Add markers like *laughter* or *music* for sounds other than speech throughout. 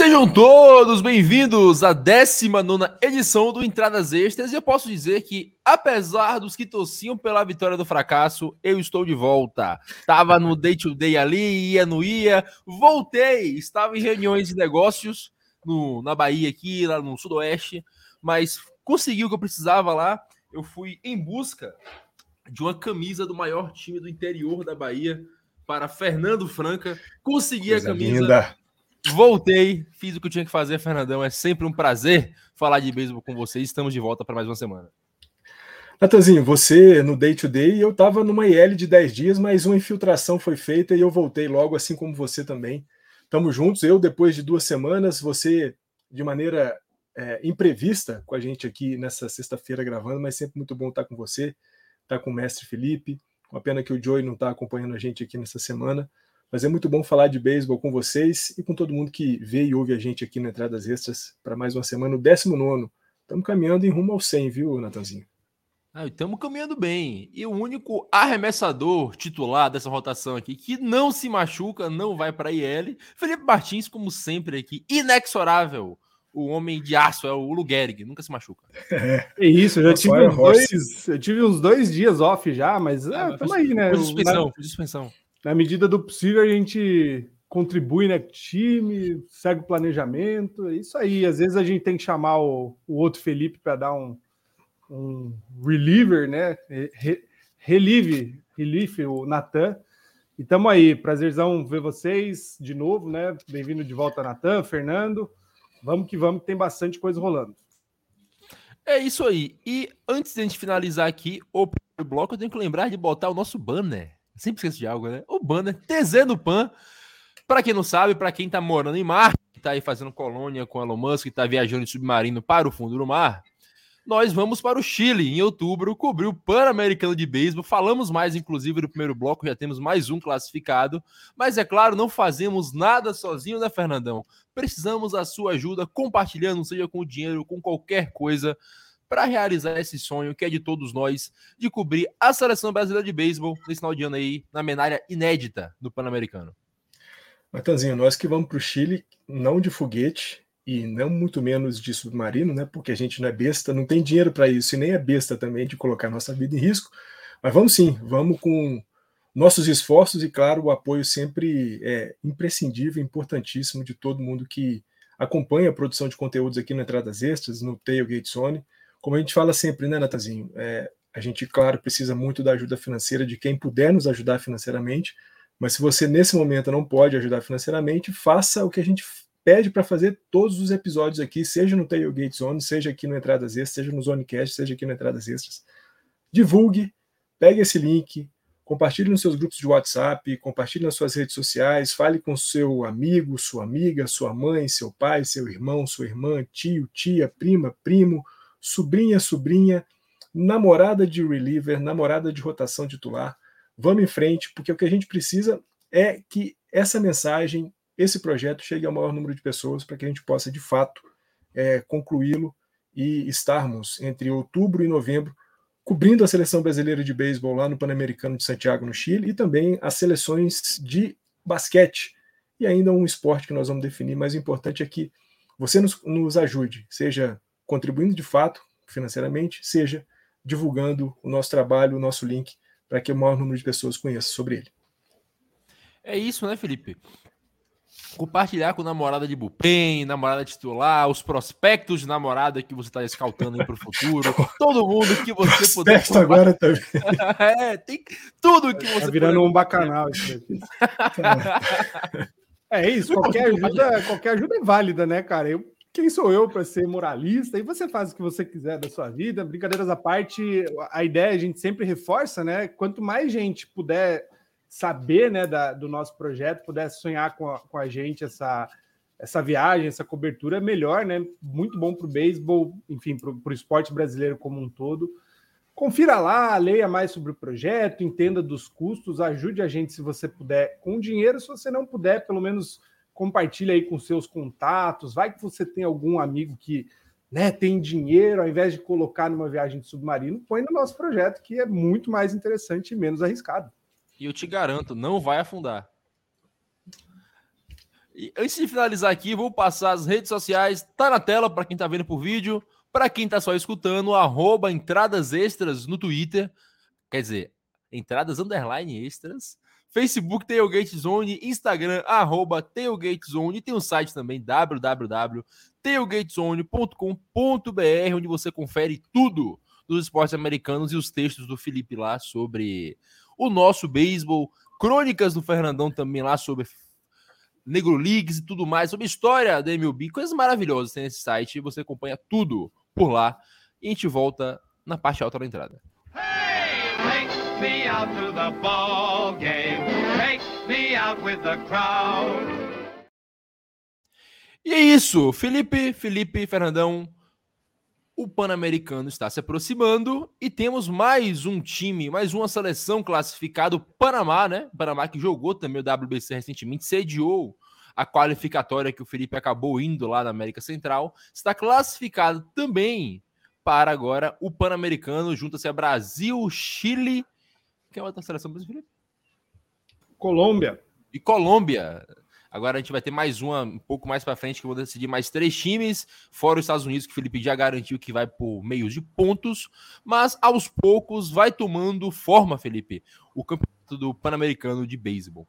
Sejam todos bem-vindos à 19 edição do Entradas Extras. E eu posso dizer que, apesar dos que torciam pela vitória do fracasso, eu estou de volta. Estava no day to day ali, ia, não ia, voltei. Estava em reuniões de negócios no, na Bahia, aqui, lá no Sudoeste, mas consegui o que eu precisava lá. Eu fui em busca de uma camisa do maior time do interior da Bahia para Fernando Franca. Consegui Coisa a camisa. Linda Voltei, fiz o que eu tinha que fazer, Fernandão. É sempre um prazer falar de beisebol com vocês. Estamos de volta para mais uma semana. Natanzinho, você no day to day, eu estava numa IL de 10 dias, mas uma infiltração foi feita e eu voltei logo, assim como você também. Estamos juntos. Eu, depois de duas semanas, você de maneira é, imprevista com a gente aqui nessa sexta-feira gravando, mas sempre muito bom estar com você, estar com o mestre Felipe. Uma pena que o Joey não está acompanhando a gente aqui nessa semana. Mas é muito bom falar de beisebol com vocês e com todo mundo que vê e ouve a gente aqui na Entradas Extras para mais uma semana, o 19. Estamos caminhando em rumo ao 100, viu, Natanzinho? Ah, estamos caminhando bem. E o único arremessador titular dessa rotação aqui que não se machuca, não vai para a IL, Felipe Martins, como sempre aqui, inexorável. O homem de aço é o Lugerig, nunca se machuca. *laughs* É, é isso, eu já tive uns, dois, eu tive uns dois dias off já, mas ah, é, aí, né? Suspensão, suspensão na medida do possível, a gente contribui né, time, segue o planejamento, é isso aí. Às vezes a gente tem que chamar o, o outro Felipe para dar um, um reliever, né? Re, relieve, relief, o Natan. E estamos aí, prazerzão ver vocês de novo, né? Bem-vindo de volta, Natan, Fernando. Vamos que vamos, que tem bastante coisa rolando. É isso aí. E antes de a gente finalizar aqui o bloco, eu tenho que lembrar de botar o nosso banner Sempre esqueço de algo, né? O banner TZ no Pan. Para quem não sabe, para quem tá morando em mar, que tá aí fazendo colônia com Elon Musk, que tá viajando de submarino para o fundo do mar, nós vamos para o Chile em outubro cobrir o Pan-Americano de Beisebol. Falamos mais, inclusive, no primeiro bloco, já temos mais um classificado. Mas é claro, não fazemos nada sozinho, né, Fernandão? Precisamos da sua ajuda compartilhando, seja com dinheiro, com qualquer coisa para realizar esse sonho que é de todos nós de cobrir a seleção brasileira de beisebol nesse final de ano aí, na menária inédita do Pan-Americano. Matanzinho, nós que vamos para o Chile, não de foguete e não muito menos de submarino, né? Porque a gente não é besta, não tem dinheiro para isso e nem é besta também de colocar nossa vida em risco. Mas vamos sim, vamos com nossos esforços e, claro, o apoio sempre é imprescindível, importantíssimo de todo mundo que acompanha a produção de conteúdos aqui no Entradas Extras, no Tailgate Zone. Como a gente fala sempre, né, Natazinho? É, a gente, claro, precisa muito da ajuda financeira de quem puder nos ajudar financeiramente, mas se você nesse momento não pode ajudar financeiramente, faça o que a gente pede para fazer todos os episódios aqui, seja no Tailgate Zone, seja aqui no Entradas Extras, seja no Zonecast, seja aqui no Entradas Extras. Divulgue, pegue esse link, compartilhe nos seus grupos de WhatsApp, compartilhe nas suas redes sociais, fale com seu amigo, sua amiga, sua mãe, seu pai, seu irmão, sua irmã, tio, tia, prima, primo, sobrinha, sobrinha, namorada de reliever, namorada de rotação titular. Vamos em frente, porque o que a gente precisa é que essa mensagem, esse projeto chegue ao maior número de pessoas para que a gente possa, de fato, é, concluí-lo e estarmos entre outubro e novembro cobrindo a seleção brasileira de beisebol lá no Pan-Americano de Santiago, no Chile, e também as seleções de basquete. E ainda um esporte que nós vamos definir, mas o importante é que você nos, nos ajude, seja contribuindo de fato financeiramente, seja divulgando o nosso trabalho, o nosso link, para que o maior número de pessoas conheça sobre ele. É isso, né, Felipe? Compartilhar com namorada de Bupen, namorada titular, os prospectos de namorada que você está escaltando para o futuro, *laughs* todo mundo que você puder. agora *laughs* também. é, tem tudo que tá você. Tá virando puder... um bacanal isso aqui. *laughs* é isso, qualquer ajuda, qualquer ajuda é válida, né, cara? Eu quem sou eu para ser moralista? E você faz o que você quiser da sua vida. Brincadeiras à parte, a ideia a gente sempre reforça, né? Quanto mais gente puder saber né, da, do nosso projeto, puder sonhar com a, com a gente essa, essa viagem, essa cobertura, melhor, né? Muito bom para o beisebol, enfim, para o esporte brasileiro como um todo. Confira lá, leia mais sobre o projeto, entenda dos custos, ajude a gente se você puder com dinheiro, se você não puder, pelo menos compartilha aí com seus contatos. Vai que você tem algum amigo que né, tem dinheiro, ao invés de colocar numa viagem de submarino, põe no nosso projeto, que é muito mais interessante e menos arriscado. E eu te garanto, não vai afundar. E antes de finalizar aqui, vou passar as redes sociais. Tá na tela para quem tá vendo por vídeo. Para quem tá só escutando, entradas extras no Twitter. Quer dizer, entradas underline extras. Facebook Tailgate Zone, Instagram, arroba Tailgate. Tem um site também, www.tailgatezone.com.br, onde você confere tudo dos esportes americanos e os textos do Felipe lá sobre o nosso beisebol. Crônicas do Fernandão também lá sobre Negro Leagues e tudo mais, sobre história da MLB, coisas maravilhosas tem nesse site você acompanha tudo por lá. E a gente volta na parte alta da entrada. Me out to the ball game. Take me out with the crowd. E é isso, Felipe, Felipe, Fernandão. O Pan-Americano está se aproximando e temos mais um time, mais uma seleção classificada, o Panamá, né? Panamá que jogou também o WBC recentemente, sediou a qualificatória que o Felipe acabou indo lá na América Central, está classificado também para agora o Pan-Americano, junta-se a Brasil, Chile. Quem é outra seleção, Felipe? Colômbia. E Colômbia. Agora a gente vai ter mais uma um pouco mais para frente, que eu vou decidir mais três times, fora os Estados Unidos, que o Felipe já garantiu que vai por meios de pontos, mas aos poucos vai tomando forma, Felipe, o campeonato do Pan-Americano de Beisebol.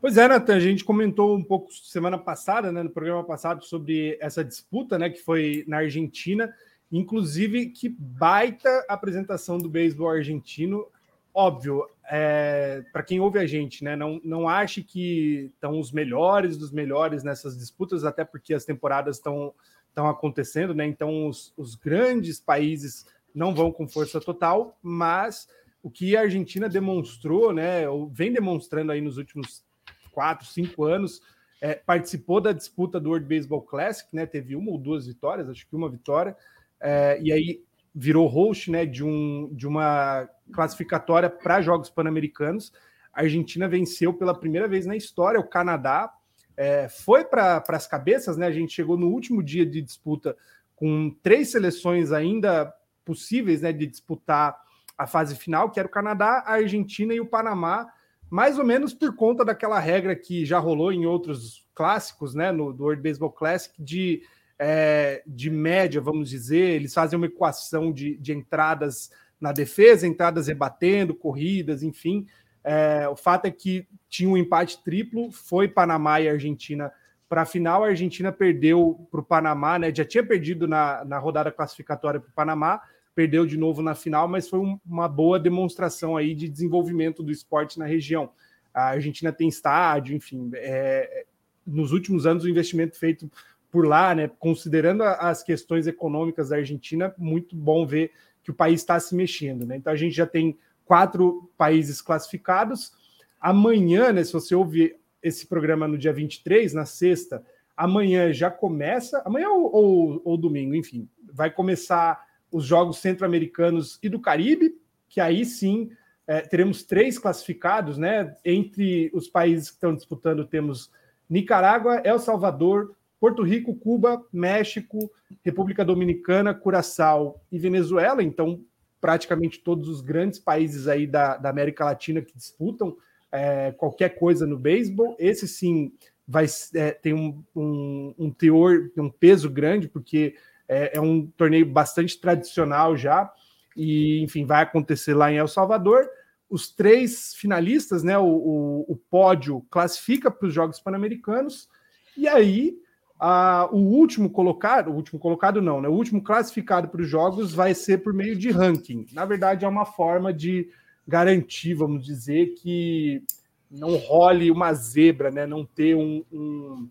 Pois é, Nathan, a gente comentou um pouco semana passada, né, no programa passado, sobre essa disputa, né, que foi na Argentina. Inclusive, que baita apresentação do beisebol argentino óbvio, é, para quem ouve a gente, né, não, não ache que estão os melhores dos melhores nessas disputas, até porque as temporadas estão acontecendo, né? Então os, os grandes países não vão com força total, mas o que a Argentina demonstrou, né, ou vem demonstrando aí nos últimos quatro, cinco anos, é, participou da disputa do World Baseball Classic, né? Teve uma ou duas vitórias, acho que uma vitória, é, e aí virou host né, de, um, de uma classificatória para Jogos Pan-Americanos. A Argentina venceu pela primeira vez na história o Canadá. É, foi para as cabeças, né? A gente chegou no último dia de disputa com três seleções ainda possíveis né, de disputar a fase final, que era o Canadá, a Argentina e o Panamá, mais ou menos por conta daquela regra que já rolou em outros clássicos, né? No do World Baseball Classic, de é, de média, vamos dizer, eles fazem uma equação de, de entradas na defesa, entradas rebatendo, corridas, enfim. É, o fato é que tinha um empate triplo, foi Panamá e Argentina para a final. A Argentina perdeu para o Panamá, né? Já tinha perdido na, na rodada classificatória para o Panamá, perdeu de novo na final, mas foi um, uma boa demonstração aí de desenvolvimento do esporte na região. A Argentina tem estádio, enfim. É, nos últimos anos, o investimento feito por lá, né? Considerando as questões econômicas da Argentina, muito bom ver que o país está se mexendo, né? Então a gente já tem quatro países classificados. Amanhã, né? Se você ouvir esse programa no dia 23, na sexta, amanhã já começa, amanhã ou, ou, ou domingo, enfim, vai começar os Jogos Centro-Americanos e do Caribe, que aí sim é, teremos três classificados, né? Entre os países que estão disputando, temos Nicarágua, El Salvador, Porto Rico, Cuba, México, República Dominicana, Curaçao e Venezuela. Então, praticamente todos os grandes países aí da, da América Latina que disputam é, qualquer coisa no beisebol. Esse sim vai é, tem um, um, um, teor, um peso grande, porque é, é, um torneio bastante tradicional já, e enfim, vai acontecer lá em El Salvador. Os três finalistas, né? O, o, o pódio classifica para os Jogos Pan-Americanos, e aí ah, o último colocado, o último colocado não, né? O último classificado para os jogos vai ser por meio de ranking. Na verdade, é uma forma de garantir, vamos dizer, que não role uma zebra, né? Não ter um, um,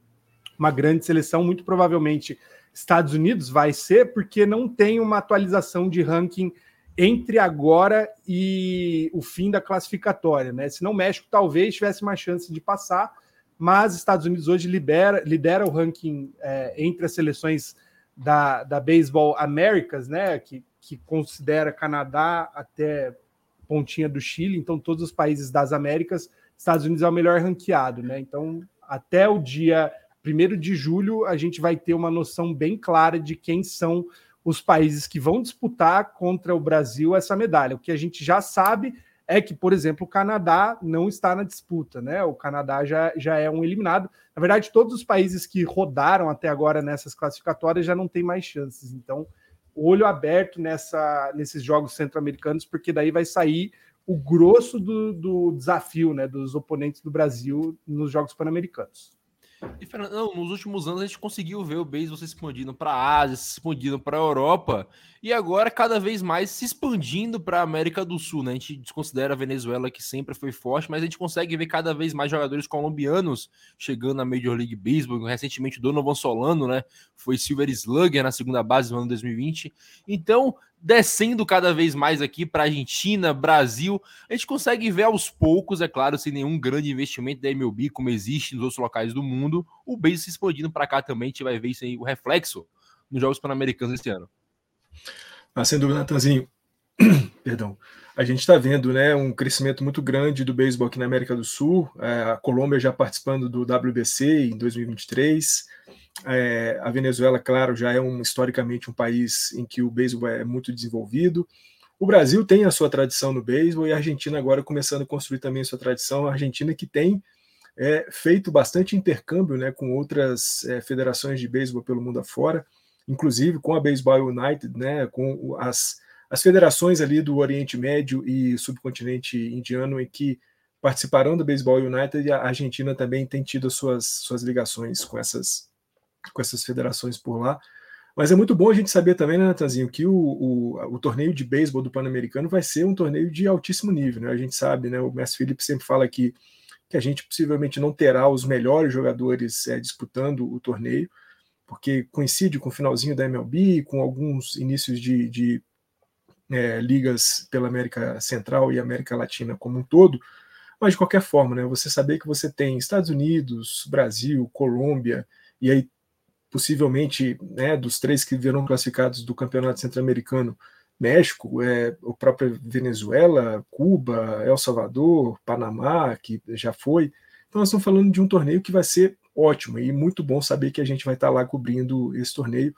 uma grande seleção. Muito provavelmente Estados Unidos vai ser, porque não tem uma atualização de ranking entre agora e o fim da classificatória, né? Se não México talvez tivesse uma chance de passar, mas Estados Unidos hoje libera, lidera o ranking é, entre as seleções da, da Baseball Américas, né, que, que considera Canadá até pontinha do Chile, então todos os países das Américas, Estados Unidos é o melhor ranqueado, né? Então, até o dia 1 de julho, a gente vai ter uma noção bem clara de quem são os países que vão disputar contra o Brasil essa medalha. O que a gente já sabe é que, por exemplo, o Canadá não está na disputa, né? O Canadá já, já é um eliminado. Na verdade, todos os países que rodaram até agora nessas classificatórias já não tem mais chances. Então, olho aberto nessa, nesses jogos centro-americanos, porque daí vai sair o grosso do, do desafio, né? Dos oponentes do Brasil nos Jogos Pan-Americanos. E, Fernando, nos últimos anos a gente conseguiu ver o beisebol se expandindo para a Ásia, se expandindo para a Europa e agora cada vez mais se expandindo para a América do Sul. Né? A gente desconsidera a Venezuela, que sempre foi forte, mas a gente consegue ver cada vez mais jogadores colombianos chegando na Major League Baseball. Recentemente, o Donovan Solano né? foi Silver Slugger na segunda base no ano 2020. Então, descendo cada vez mais aqui para Argentina, Brasil. A gente consegue ver aos poucos, é claro, sem nenhum grande investimento da MLB, como existe nos outros locais do mundo, o base se explodindo para cá também. A gente vai ver isso aí, o reflexo nos Jogos Pan-Americanos esse ano. Ah, sem dúvida, Natanzinho. *clears throat* Perdão. A gente está vendo né, um crescimento muito grande do beisebol aqui na América do Sul. É, a Colômbia já participando do WBC em 2023. É, a Venezuela, claro, já é um, historicamente um país em que o beisebol é muito desenvolvido. O Brasil tem a sua tradição no beisebol e a Argentina agora começando a construir também a sua tradição. A Argentina que tem é, feito bastante intercâmbio né, com outras é, federações de beisebol pelo mundo afora, inclusive com a Baseball United, né, com as, as federações ali do Oriente Médio e subcontinente indiano em que participarão do Baseball United a Argentina também tem tido as suas, suas ligações com essas com essas federações por lá. Mas é muito bom a gente saber também, né, Natanzinho, que o, o, o torneio de beisebol do Pan-Americano vai ser um torneio de altíssimo nível. Né? A gente sabe, né? O Mestre Felipe sempre fala que, que a gente possivelmente não terá os melhores jogadores é, disputando o torneio, porque coincide com o finalzinho da MLB, com alguns inícios de, de é, ligas pela América Central e América Latina como um todo. Mas de qualquer forma, né, você saber que você tem Estados Unidos, Brasil, Colômbia, e aí possivelmente, né, dos três que virão classificados do Campeonato Centro-Americano, México, é, o próprio Venezuela, Cuba, El Salvador, Panamá, que já foi. Então, nós estamos falando de um torneio que vai ser ótimo e muito bom saber que a gente vai estar lá cobrindo esse torneio.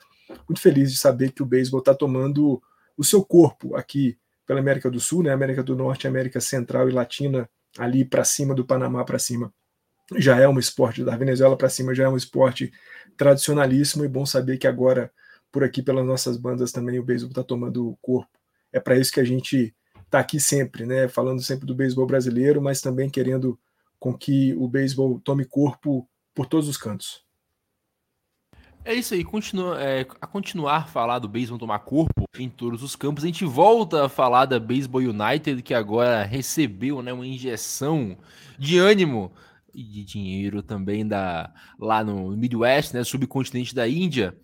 Muito feliz de saber que o beisebol está tomando o seu corpo aqui pela América do Sul, né, América do Norte, América Central e Latina, ali para cima do Panamá para cima já é um esporte, da Venezuela para cima já é um esporte tradicionalíssimo e bom saber que agora, por aqui pelas nossas bandas também, o beisebol está tomando corpo. É para isso que a gente está aqui sempre, né? Falando sempre do beisebol brasileiro, mas também querendo com que o beisebol tome corpo por todos os cantos. É isso aí, continua, é, a continuar a falar do beisebol tomar corpo em todos os campos, a gente volta a falar da Baseball United, que agora recebeu né, uma injeção de ânimo e de dinheiro também da lá no Midwest, né, subcontinente da Índia.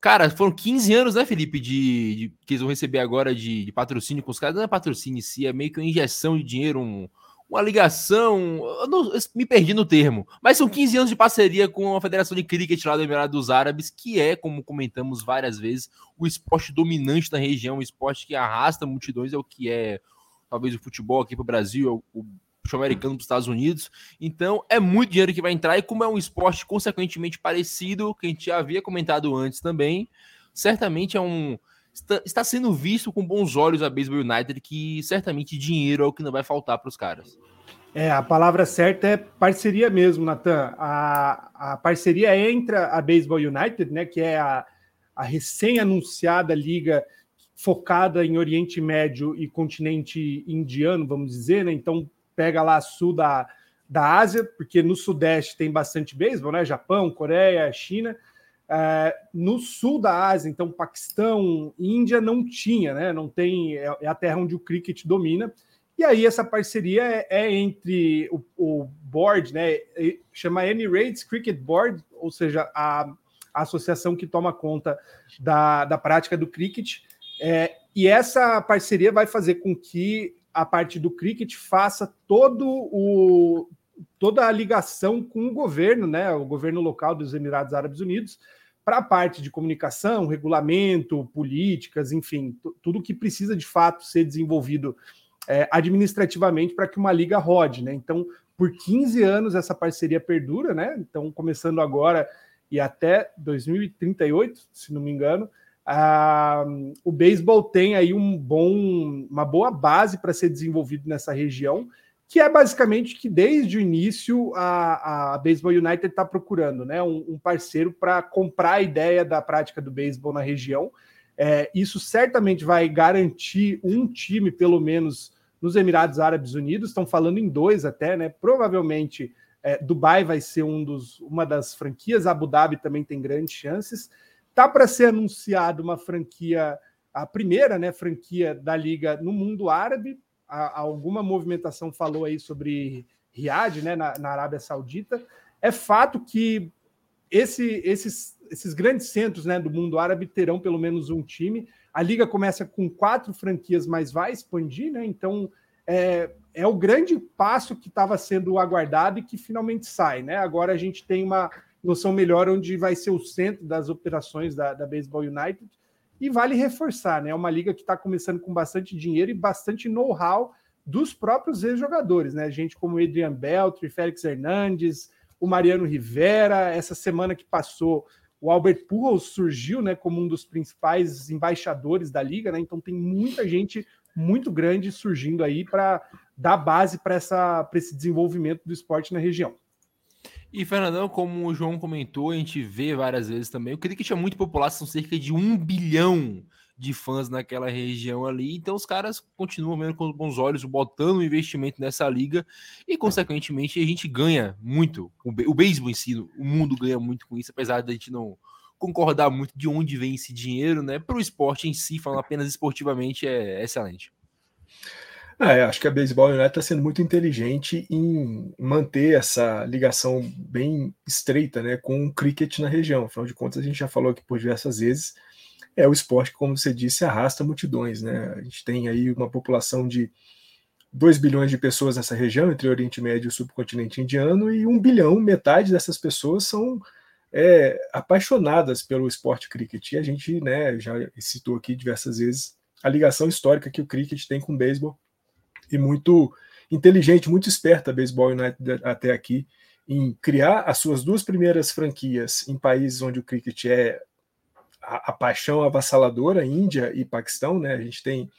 Cara, foram 15 anos, né, Felipe, de, de que eles vão receber agora de, de, patrocínio com os caras. Não é patrocínio em si, é meio que uma injeção de dinheiro, um, uma ligação. Eu, não, eu me perdi no termo, mas são 15 anos de parceria com a Federação de Cricket lá do Emirados Árabes, que é, como comentamos várias vezes, o esporte dominante da região, o esporte que arrasta multidões, é o que é talvez o futebol aqui para o Brasil, é o futebol americano para os Estados Unidos. Então, é muito dinheiro que vai entrar, e como é um esporte consequentemente parecido, que a gente já havia comentado antes também, certamente é um. Está, está sendo visto com bons olhos a Baseball United, que certamente dinheiro é o que não vai faltar para os caras. É, a palavra certa é parceria mesmo, Natan. A, a parceria entre a Baseball United, né, que é a, a recém-anunciada liga focada em Oriente Médio e continente indiano, vamos dizer, né? Então pega lá sul da, da Ásia, porque no Sudeste tem bastante beisebol, né? Japão, Coreia, China. É, no sul da Ásia, então Paquistão, Índia não tinha, né? Não tem, é, é a terra onde o cricket domina. E aí essa parceria é, é entre o, o, board, né? Chama Emirates Cricket Board, ou seja, a, a associação que toma conta da, da prática do cricket. É, e essa parceria vai fazer com que a parte do cricket faça todo o, toda a ligação com o governo, né, o governo local dos Emirados Árabes Unidos, para a parte de comunicação, regulamento, políticas, enfim, tudo que precisa de fato ser desenvolvido é, administrativamente para que uma liga rode, né? Então, por 15 anos essa parceria perdura, né? Então, começando agora e até 2038, se não me engano, Ah, o beisebol tem aí um bom, uma boa base para ser desenvolvido nessa região, que é basicamente que desde o início a, a Baseball United está procurando né, um, um parceiro para comprar a ideia da prática do beisebol na região. É, isso certamente vai garantir um time, pelo menos, nos Emirados Árabes Unidos. Estão falando em dois até, né? Provavelmente é, Dubai vai ser um dos, uma das franquias, Abu Dhabi também tem grandes chances. Tá para ser anunciado uma franquia, a primeira né, franquia da liga no mundo árabe. A, alguma movimentação falou aí sobre Riad, né, na, na Arábia Saudita. É fato que esse, esses, esses grandes centros né, do mundo árabe terão pelo menos um time. A liga começa com quatro franquias, mas vai expandir, né? Então é, é o grande passo que estava sendo aguardado e que finalmente sai, né? Agora a gente tem uma noção melhor onde vai ser o centro das operações da, da Baseball United. E vale reforçar, né? É uma liga que está começando com bastante dinheiro e bastante know-how dos próprios ex-jogadores, né? Gente como Adrian Beltri, Félix Hernandes, o Mariano Rivera. Essa semana que passou, o Albert Pujols surgiu, né, como um dos principais embaixadores da liga, né? Então tem muita gente muito grande surgindo aí para dar base para esse desenvolvimento do esporte na região. E, Fernandão, como o João comentou, a gente vê várias vezes também, o cricket é muito popular, são cerca de um bilhão de fãs naquela região ali, então os caras continuam vendo com bons olhos, botando investimento nessa liga e, consequentemente, a gente ganha muito. O, o beisebol em si, o mundo ganha muito com isso, apesar da gente não concordar muito de onde vem esse dinheiro, né? Para o esporte em si, falando apenas esportivamente, é excelente. É, acho que a Baseball United está sendo muito inteligente em manter essa ligação bem estreita né, com o cricket na região. Afinal de contas, a gente já falou aqui por diversas vezes, é o esporte que, como você disse, arrasta multidões. Né? A gente tem aí uma população de 2 bilhões de pessoas nessa região, entre Oriente Médio e o subcontinente indiano, e 1 bilhão, metade dessas pessoas são é, apaixonadas pelo esporte cricket. E a gente né, já citou aqui diversas vezes a ligação histórica que o cricket tem com o beisebol e muito inteligente, muito esperta a Baseball United até aqui em criar as suas duas primeiras franquias em países onde o cricket é a, a paixão avassaladora, Índia e Paquistão, né? A gente tem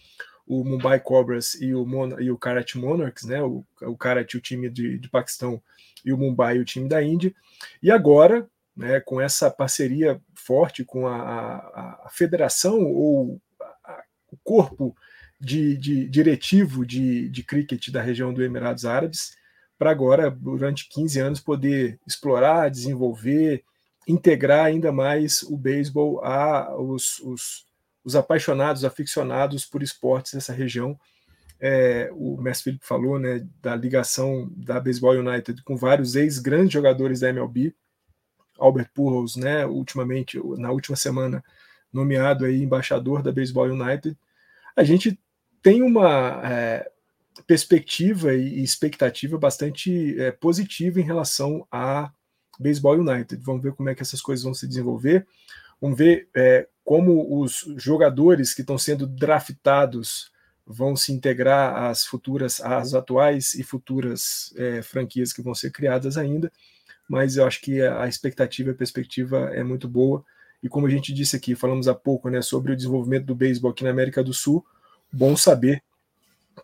o Mumbai Cobras e o, Mon e o Karachi Monarchs, né? O, o Karachi, o time de, de Paquistão, e o Mumbai, o time da Índia. E agora, né, com essa parceria forte com a, a, a federação ou a, o corpo de, de diretivo de, de cricket da região do Emirados Árabes, para agora, durante 15 anos, poder explorar, desenvolver, integrar ainda mais o beisebol a os, os, os apaixonados, aficionados por esportes dessa região. É, o Mestre Felipe falou né, da ligação da Baseball United com vários ex-grandes jogadores da MLB. Albert Pujols, né, ultimamente, na última semana, nomeado aí embaixador da Baseball United. A gente tem uma é, perspectiva e expectativa bastante é, positiva em relação a Baseball United. Vamos ver como é que essas coisas vão se desenvolver. Vamos ver é, como os jogadores que estão sendo draftados vão se integrar às futuras, às atuais e futuras é, franquias que vão ser criadas ainda. Mas eu acho que a expectativa, a perspectiva é muito boa. E como a gente disse aqui, falamos há pouco né, sobre o desenvolvimento do beisebol aqui na América do Sul, bom saber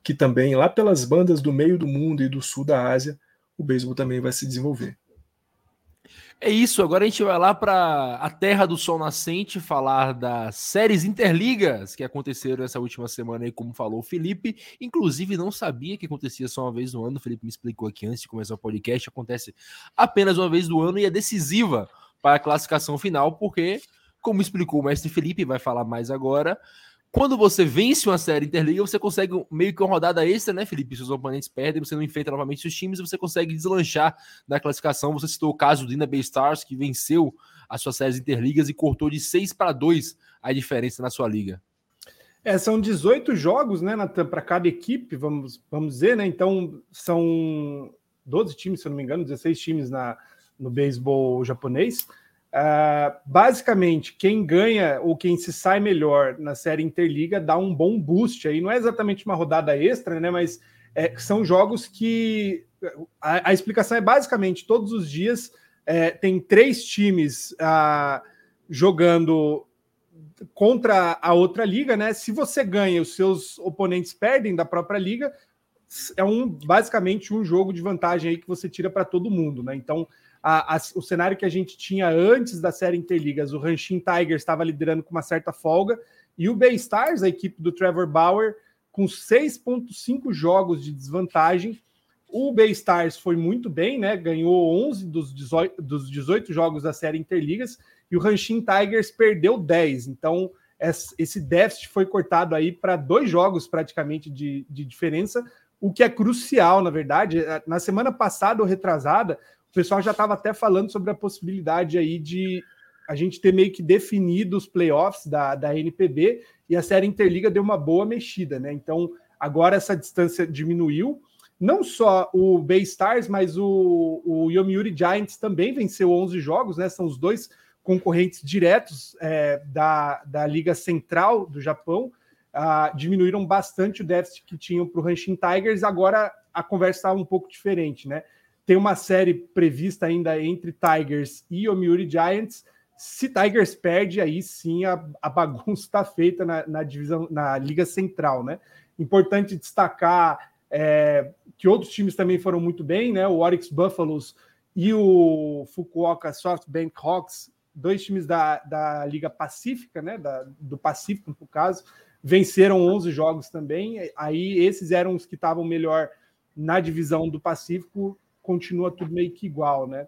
que também lá pelas bandas do meio do mundo e do sul da Ásia, o beisebol também vai se desenvolver. É isso, agora a gente vai lá para a Terra do Sol Nascente falar das séries interligas que aconteceram essa última semana aí, como falou o Felipe. Inclusive, não sabia que acontecia só uma vez no ano. O Felipe me explicou aqui antes de começar o podcast. Acontece apenas uma vez no ano e é decisiva para a classificação final, porque, como explicou o mestre Felipe, vai falar mais agora, quando você vence uma série Interliga, você consegue meio que uma rodada extra, né, Felipe? Se os oponentes perdem, você não enfrenta novamente seus times, você consegue deslanchar na classificação. Você citou o caso do Ina Bay Stars, que venceu as suas séries Interligas e cortou de 6 para 2 a diferença na sua liga. É, são 18 jogos, né, para cada equipe, vamos, vamos dizer, né? Então, são 12 times, se eu não me engano, 16 times na, no beisebol japonês. Uh, basicamente, quem ganha ou quem se sai melhor na série Interliga dá um bom boost aí. Não é exatamente uma rodada extra, né? Mas é, são jogos que a, a, explicação é basicamente todos os dias é, tem três times uh, jogando contra a outra liga, né? Se você ganha, os seus oponentes perdem da própria liga, é um basicamente um jogo de vantagem aí que você tira para todo mundo, né? Então, a, a, o cenário que a gente tinha antes da série Interligas, o Ranchin Tigers estava liderando com uma certa folga, e o Bay Stars, a equipe do Trevor Bauer, com 6,5 jogos de desvantagem. O Bay Stars foi muito bem, né? Ganhou 11 dos 18, dos 18 jogos da série Interligas e o Ranchin Tigers perdeu 10. Então, esse déficit foi cortado aí para dois jogos praticamente de, de diferença, o que é crucial, na verdade. Na semana passada ou retrasada, o pessoal já estava até falando sobre a possibilidade aí de a gente ter meio que definido os playoffs da, da NPB e a série Interliga deu uma boa mexida, né? Então agora essa distância diminuiu. Não só o Bay Stars, mas o, o Yomiuri Giants também venceu 11 jogos, né? São os dois concorrentes diretos é, da, da Liga Central do Japão. Uh, diminuíram bastante o déficit que tinham para o Hanshin Tigers. Agora a conversa está um pouco diferente, né? Tem uma série prevista ainda entre Tigers e Yomiuri Giants. Se Tigers perde, aí sim a, a bagunça está feita na, na, divisão, na Liga Central, né? Importante destacar é, que outros times também foram muito bem, né? O Oryx Buffaloes e o Fukuoka SoftBank Hawks, dois times da, da Liga Pacífica, né? Da, do Pacífico, no caso, venceram 11 jogos também. Aí esses eram os que estavam melhor na divisão do Pacífico continua tudo meio que igual, né?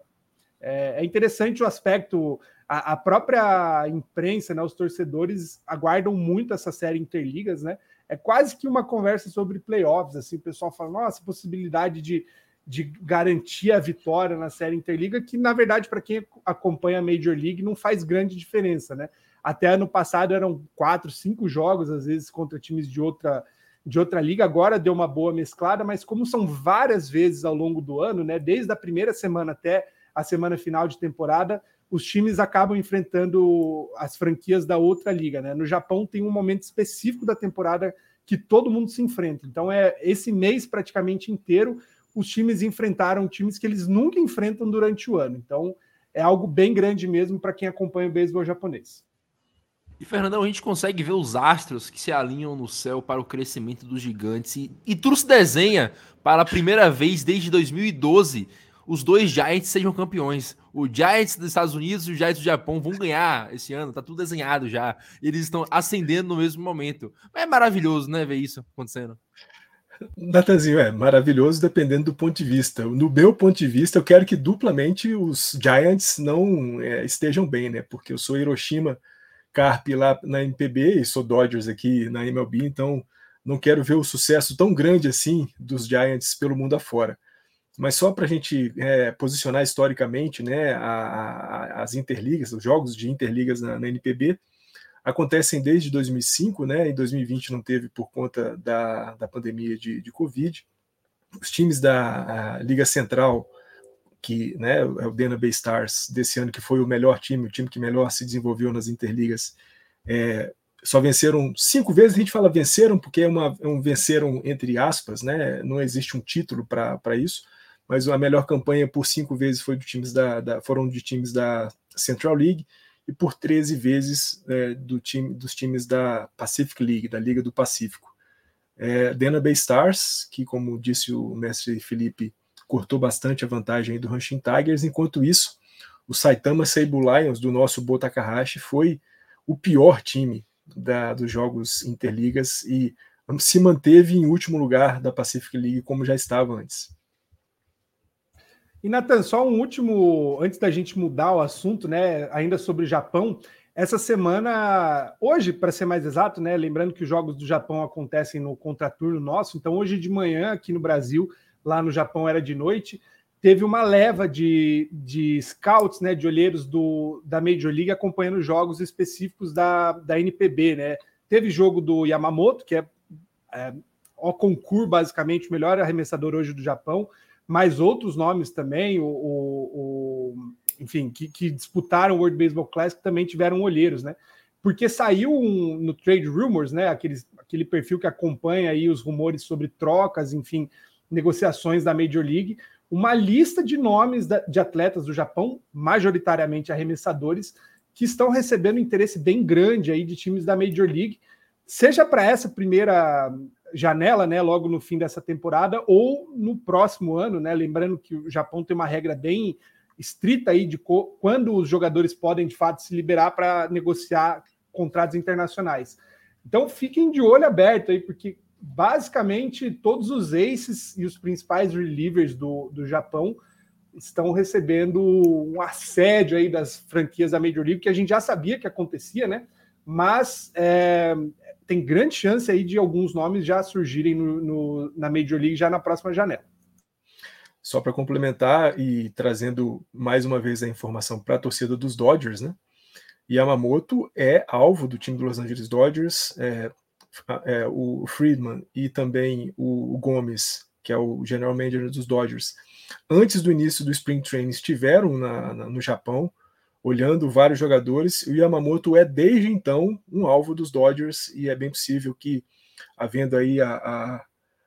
É, é interessante o aspecto, a, a, própria imprensa, né, os torcedores aguardam muito essa série Interligas, né? É quase que uma conversa sobre playoffs, assim, o pessoal fala, nossa, possibilidade de, de garantir a vitória na série Interliga, que na verdade, para quem acompanha a Major League, não faz grande diferença, né? Até ano passado eram quatro, cinco jogos, às vezes, contra times de outra de outra liga, agora deu uma boa mesclada, mas como são várias vezes ao longo do ano, né, desde a primeira semana até a semana final de temporada, os times acabam enfrentando as franquias da outra liga, né? No Japão tem um momento específico da temporada que todo mundo se enfrenta. Então é esse mês praticamente inteiro os times enfrentaram times que eles nunca enfrentam durante o ano. Então é algo bem grande mesmo para quem acompanha o beisebol japonês. E, Fernandão, a gente consegue ver os astros que se alinham no céu para o crescimento dos gigantes. E, e tudo se desenha para a primeira vez desde 2012 os dois Giants sejam campeões. O Giants dos Estados Unidos e o Giants do Japão vão ganhar esse ano, tá tudo desenhado já. Eles estão ascendendo no mesmo momento. É maravilhoso, né, ver isso acontecendo. Natanzinho, é maravilhoso dependendo do ponto de vista. No meu ponto de vista, eu quero que duplamente os Giants não é, estejam bem, né? Porque eu sou Hiroshima Carp lá na MPB e sou Dodgers aqui na MLB, então não quero ver o sucesso tão grande assim dos Giants pelo mundo afora. Mas só para a gente é, posicionar historicamente né, a, a, as interligas, os jogos de interligas na, na, NPB, acontecem desde 2005, né, em 2020 não teve por conta da, da pandemia de, de Covid. Os times da Liga Central que né, é o Dena Bay Stars desse ano, que foi o melhor time, o time que melhor se desenvolveu nas interligas, é, só venceram cinco vezes. A gente fala venceram porque é, uma, é um venceram entre aspas, né? Não existe um título para isso, mas a melhor campanha por cinco vezes foi de times da, da foram de times da Central League e por 13 vezes é, do time, dos times da Pacific League, da Liga do Pacífico. É, Dena Bay Stars, que como disse o mestre Felipe, cortou bastante a vantagem do Hanshin Tigers. Enquanto isso, o Saitama Seibu Lions do nosso Botakahashi foi o pior time da, dos jogos interligas e se manteve em último lugar da Pacific League como já estava antes. E Nathan, só um último, antes da gente mudar o assunto, né? Ainda sobre o Japão, essa semana, hoje, para ser mais exato, né? Lembrando que os jogos do Japão acontecem no contraturno nosso, então hoje de manhã aqui no Brasil lá no Japão era de noite, teve uma leva de, de scouts, né, de olheiros do, da Major League acompanhando jogos específicos da, da NPB, né? Teve jogo do Yamamoto, que é, é o concurso basicamente o melhor arremessador hoje do Japão, mas outros nomes também, o, o, o enfim, que, que, disputaram o World Baseball Classic também tiveram olheiros, né? Porque saiu um, no Trade Rumors, né? Aqueles, aquele perfil que acompanha aí os rumores sobre trocas, enfim, negociações da Major League, uma lista de nomes de atletas do Japão, majoritariamente arremessadores, que estão recebendo interesse bem grande aí de times da Major League, seja para essa primeira janela, né, logo no fim dessa temporada, ou no próximo ano, né? Lembrando que o Japão tem uma regra bem estrita aí de quando os jogadores podem de fato se liberar para negociar contratos internacionais. Então fiquem de olho aberto aí, porque basicamente todos os aces e os principais relievers do, do Japão estão recebendo um assédio aí das franquias da Major League, que a gente já sabia que acontecia, né? Mas é, tem grande chance aí de alguns nomes já surgirem no, no, na Major League já na próxima janela. Só para complementar e trazendo mais uma vez a informação para a torcida dos Dodgers, né? Yamamoto é alvo do time do Los Angeles Dodgers, é, é, o Friedman e também o, Gomes, que é o general manager dos Dodgers, antes do início do Spring Training estiveram na, na, no Japão, olhando vários jogadores. O Yamamoto é desde então um alvo dos Dodgers e é bem possível que, havendo aí a, a,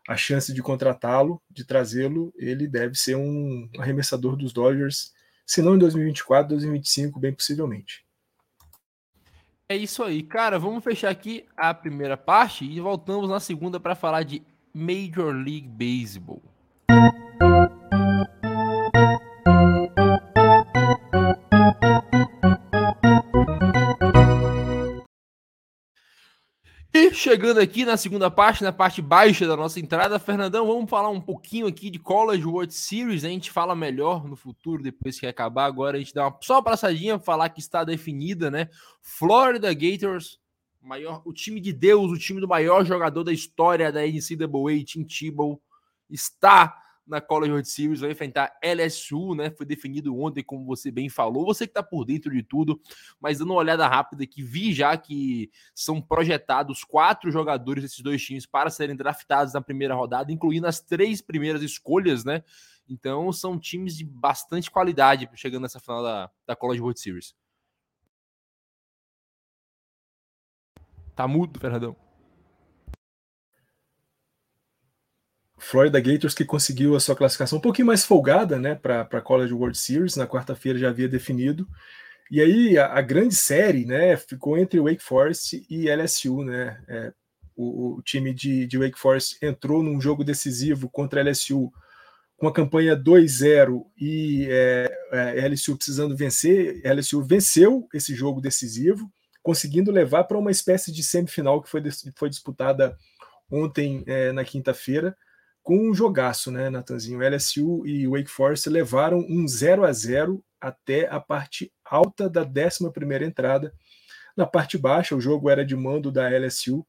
a chance de contratá-lo, de trazê-lo, ele deve ser um arremessador dos Dodgers, se não em 2024, 2025, bem possivelmente. É isso aí, cara. Vamos fechar aqui a primeira parte e voltamos na segunda para falar de Major League Baseball. Chegando aqui na segunda parte, na parte baixa da nossa entrada, Fernandão, vamos falar um pouquinho aqui de College World Series. A gente fala melhor no futuro, depois que acabar. Agora a gente dá uma, só uma passadinha, falar que está definida, né? Florida Gators, maior, o time de Deus, o time do maior jogador da história da NCAA, Tim Tebow, está na College World Series, vai enfrentar LSU, né? Foi definido ontem, como você bem falou. Você que está por dentro de tudo, mas dando uma olhada rápida aqui, vi já que são projetados quatro jogadores desses dois times para serem draftados na primeira rodada, incluindo as três primeiras escolhas, né? Então são times de bastante qualidade chegando nessa final da, da College World Series. Tá mudo, Fernandão. Florida Gators que conseguiu a sua classificação um pouquinho mais folgada, né, para a College World Series, na quarta-feira já havia definido. E aí a, a, grande série, né, ficou entre Wake Forest e LSU, né? É, o, o, time de, de, Wake Forest entrou num jogo decisivo contra LSU com a campanha 2-0 e é, é, LSU precisando vencer. LSU venceu esse jogo decisivo, conseguindo levar para uma espécie de semifinal que foi, foi disputada ontem é, na quinta-feira com um jogaço, né, Natanzinho? LSU e Wake Forest levaram um 0 a 0 até a parte alta da 11 entrada. Na parte baixa, o jogo era de mando da LSU.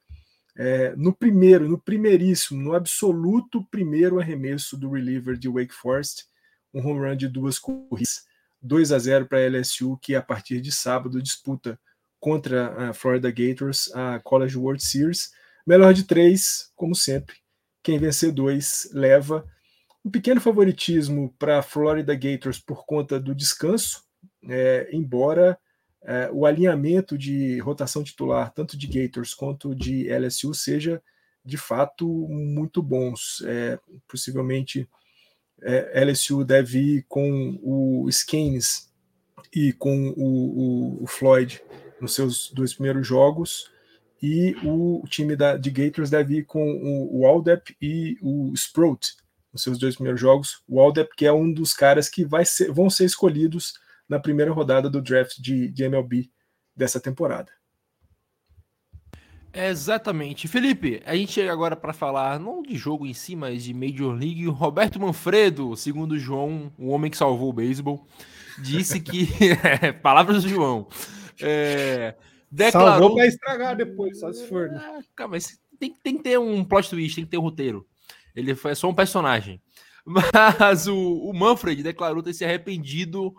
É, no primeiro, no primeiríssimo, no absoluto primeiro arremesso do reliever de Wake Forest, um home run de duas corridas, 2 a 0 para a LSU, que a partir de sábado disputa contra a Florida Gators a College World Series. Melhor de três, como sempre, quem vencer dois leva um pequeno favoritismo para a Florida Gators por conta do descanso, é, embora é, o alinhamento de rotação titular, tanto de Gators quanto de LSU, seja de fato muito bons. É, possivelmente é, LSU deve ir com o Skanes e com o, o, o Floyd nos seus dois primeiros jogos e o time da, de Gators deve ir com o, o Aldep e o Sprout nos seus dois primeiros jogos. O Aldep, que é um dos caras que vai ser, vão ser escolhidos na primeira rodada do draft de, de MLB dessa temporada. Exatamente. Felipe, a gente chega agora para falar não de jogo em si, mas de Major League. O Roberto Manfredo, segundo o João, o homem que salvou o beisebol, disse que. *laughs* palavras do João. É, declarou. Salvou para estragar depois, só se for. Né? Ah, cara, mas tem, tem que ter um plot twist, tem que ter um roteiro. Ele foi só um personagem. *laughs* Mas o, o Manfred declarou ter se arrependido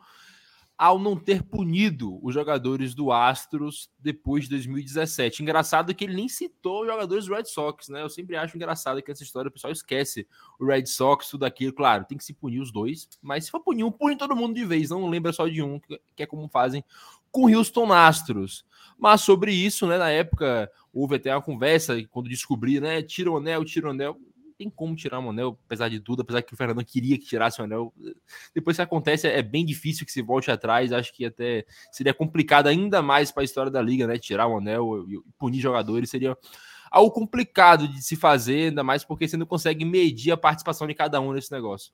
ao não ter punido os jogadores do Astros depois de 2017. Engraçado que ele nem citou os jogadores do Red Sox, né? Eu sempre acho engraçado que essa história o pessoal esquece o Red Sox, tudo aquilo. Claro, tem que se punir os dois, mas se for punir um, pune todo mundo de vez, não lembra só de um, que é como fazem com Houston Astros. Mas sobre isso, né, na época, houve até uma conversa quando descobri, né, tira o anel, tira o anel. tem como tirar um anel, apesar de tudo, apesar que o Fernando queria que tirasse o anel. Depois que acontece, é bem difícil que se volte atrás. Acho que até seria complicado ainda mais para a história da liga, né? Tirar o anel e punir jogadores seria algo complicado de se fazer, ainda mais porque você não consegue medir a participação de cada um nesse negócio.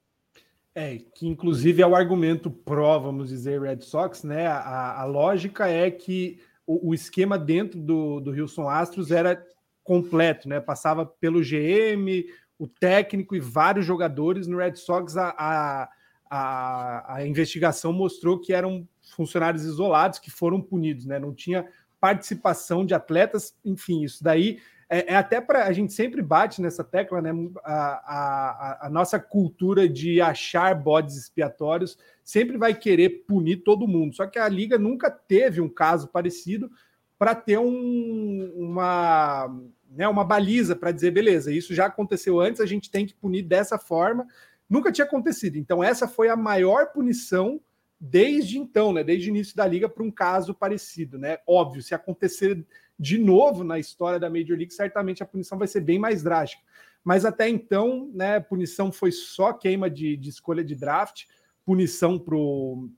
É, que inclusive é o argumento pró, vamos dizer, Red Sox, né? A, a lógica é que o, o, esquema dentro do, do Houston Astros era completo, né? Passava pelo GM, o técnico e vários jogadores. No Red Sox, a, a, a, a investigação mostrou que eram funcionários isolados que foram punidos, né? Não tinha participação de atletas, enfim, isso daí é, é até para a gente sempre bate nessa tecla, né? A, a, a, nossa cultura de achar bodes expiatórios sempre vai querer punir todo mundo. Só que a liga nunca teve um caso parecido para ter um, uma, né, uma baliza para dizer, beleza, isso já aconteceu antes, a gente tem que punir dessa forma. Nunca tinha acontecido. Então, essa foi a maior punição desde então, né? Desde o início da liga para um caso parecido, né? Óbvio, se acontecer de novo na história da Major League, certamente a punição vai ser bem mais drástica. Mas até então, né, punição foi só queima de, de escolha de draft, punição para o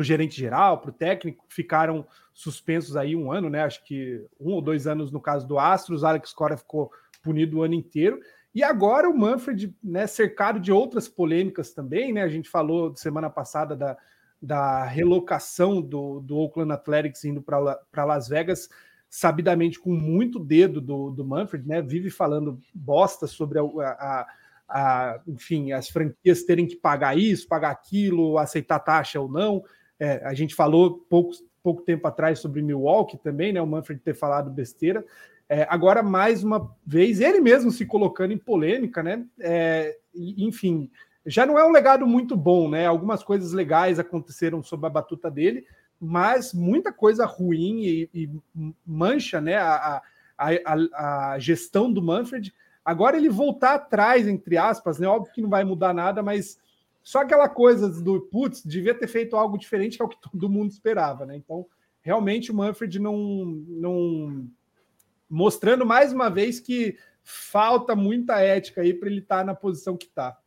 gerente geral, para o técnico, ficaram suspensos aí um ano, né? Acho que um ou dois anos no caso do Astros, Alex Cora ficou punido o ano inteiro. E agora o Manfred, né, cercado de outras polêmicas também, né? A gente falou semana passada da, da relocação do, do Oakland Athletics indo para Las Vegas sabidamente com muito dedo do, do Manfred, né? Vive falando bosta sobre a, a, a, enfim, as franquias terem que pagar isso, pagar aquilo, aceitar taxa ou não. É, a gente falou pouco, pouco tempo atrás sobre Milwaukee também, né? O Manfred ter falado besteira. É, agora, mais uma vez, ele mesmo se colocando em polêmica, né? É, enfim, já não é um legado muito bom, né? Algumas coisas legais aconteceram sob a batuta dele, mas muita coisa ruim e, e mancha né, a, a, a, a, gestão do Manfred. Agora ele voltar atrás, entre aspas, né? Óbvio que não vai mudar nada, mas só aquela coisa do putz, devia ter feito algo diferente que é o que todo mundo esperava, né? Então, realmente o Manfred não, não mostrando mais uma vez que falta muita ética aí para ele estar tá na posição que está.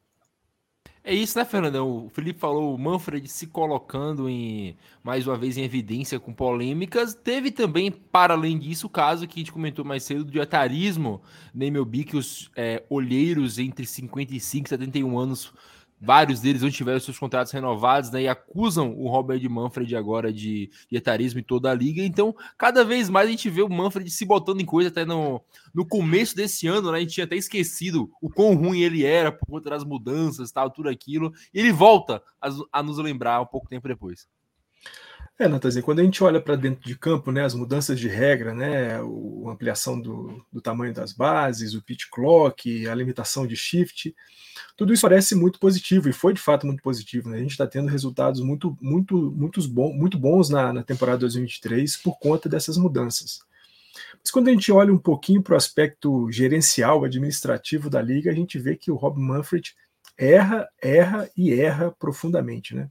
É isso, né, Fernandão? O Felipe falou o Manfred se colocando em mais uma vez em evidência com polêmicas. Teve também, para além disso, o caso que a gente comentou mais cedo do etarismo na MLB, que os é, olheiros entre 55 e 71 anos vários deles não tiveram seus contratos renovados, né? E acusam o Robert Manfred agora de, etarismo em toda a liga. Então, cada vez mais a gente vê o Manfred se botando em coisa até no, no começo desse ano, né? A gente tinha até esquecido o quão ruim ele era por conta das mudanças, tal, tudo aquilo. E ele volta a, a nos lembrar um pouco tempo depois. É, Natanzinho, quando a gente olha para dentro de campo, né, as mudanças de regra, né, a ampliação do, do tamanho das bases, o pitch clock, a limitação de shift, tudo isso parece muito positivo e foi de fato muito positivo. Né? A gente está tendo resultados muito, muito, muitos bom, muito bons na, na temporada 2023 por conta dessas mudanças. Mas quando a gente olha um pouquinho para o aspecto gerencial, administrativo da liga, a gente vê que o Rob Manfred erra, erra e erra profundamente. Né?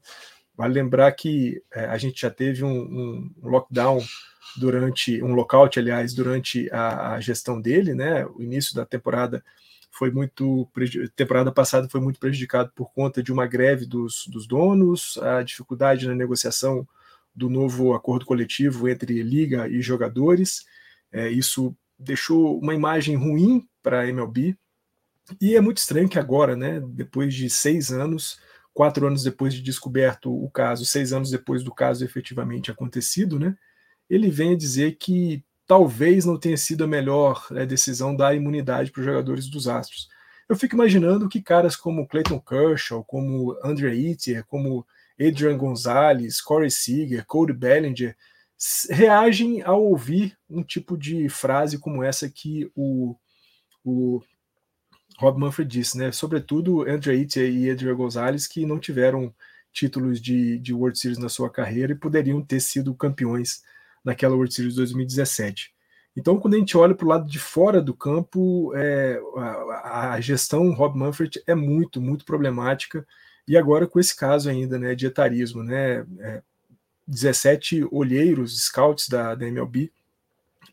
Vale lembrar que é, a gente já teve um, um, lockdown durante, um lockout, aliás, durante a, a, gestão dele, né? O início da temporada foi muito. temporada passada foi muito prejudicado por conta de uma greve dos, dos donos, a dificuldade na negociação do novo acordo coletivo entre liga e jogadores. É, isso deixou uma imagem ruim para a MLB. E é muito estranho que agora, né, depois de seis anos, quatro anos depois de descoberto o caso, seis anos depois do caso efetivamente acontecido, né, ele vem a dizer que talvez não tenha sido a melhor né, decisão dar imunidade para os jogadores dos Astros. Eu fico imaginando que caras como Clayton Kershaw, como Andre Itier, como Adrian Gonzalez, Corey Seager, Cody Bellinger, reagem ao ouvir um tipo de frase como essa que o, o Rob Manfred disse, né? Sobretudo André Itia e Adrian Gonzalez, que não tiveram títulos de, de World Series na sua carreira e poderiam ter sido campeões naquela World Series 2017. Então, quando a gente olha para o lado de fora do campo, é, a, a, gestão Rob Manfred é muito, muito problemática. E agora com esse caso ainda, né, de etarismo, né, é, 17 olheiros, scouts da, da MLB,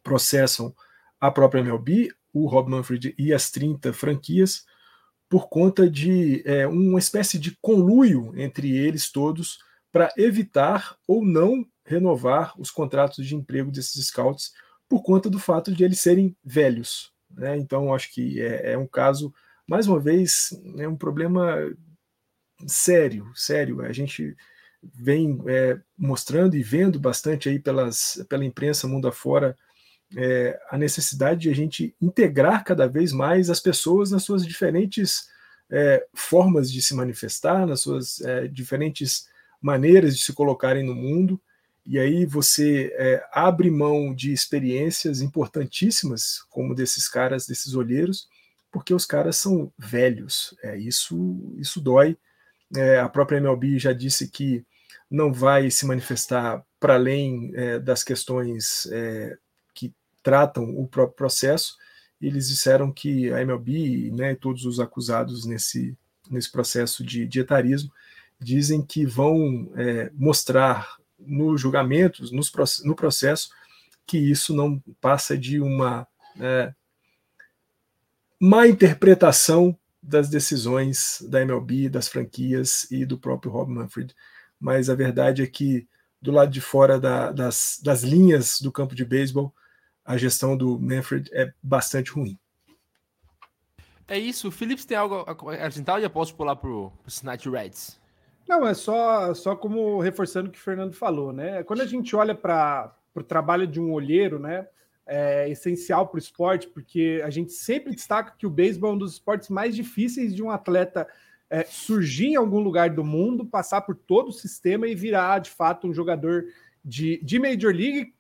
processam a própria MLB, o Rob Manfred e as 30 franquias por conta de é, uma espécie de conluio entre eles todos para evitar ou não renovar os contratos de emprego desses scouts por conta do fato de eles serem velhos. Né? Então, acho que é, é, um caso, mais uma vez, é um problema sério, sério. A gente vem é, mostrando e vendo bastante aí pelas, pela imprensa mundo afora é, a necessidade de a gente integrar cada vez mais as pessoas nas suas diferentes é, formas de se manifestar, nas suas é, diferentes maneiras de se colocarem no mundo. E aí você é, abre mão de experiências importantíssimas, como desses caras, desses olheiros, porque os caras são velhos. É, isso, isso dói. É, a própria MLB já disse que não vai se manifestar para além é, das questões que tratam o próprio processo. Eles disseram que a MLB, né, todos os acusados nesse, nesse processo de, de etarismo, dizem que vão é, mostrar nos julgamentos, nos, no processo, que isso não passa de uma é, má interpretação das decisões da MLB, das franquias e do próprio Rob Manfred. Mas a verdade é que, do lado de fora da, das, das linhas do campo de beisebol, a gestão do Manfred é bastante ruim. É isso. O Phillips tem algo a acrescentar ou já posso pular para o Cincinnati Reds? Não, é só, só como reforçando o que o Fernando falou, né? Quando a gente olha para o trabalho de um olheiro, né? É essencial para o esporte, porque a gente sempre destaca que o beisebol é um dos esportes mais difíceis de um atleta é, surgir em algum lugar do mundo, passar por todo o sistema e virar de fato um jogador de, de Major League.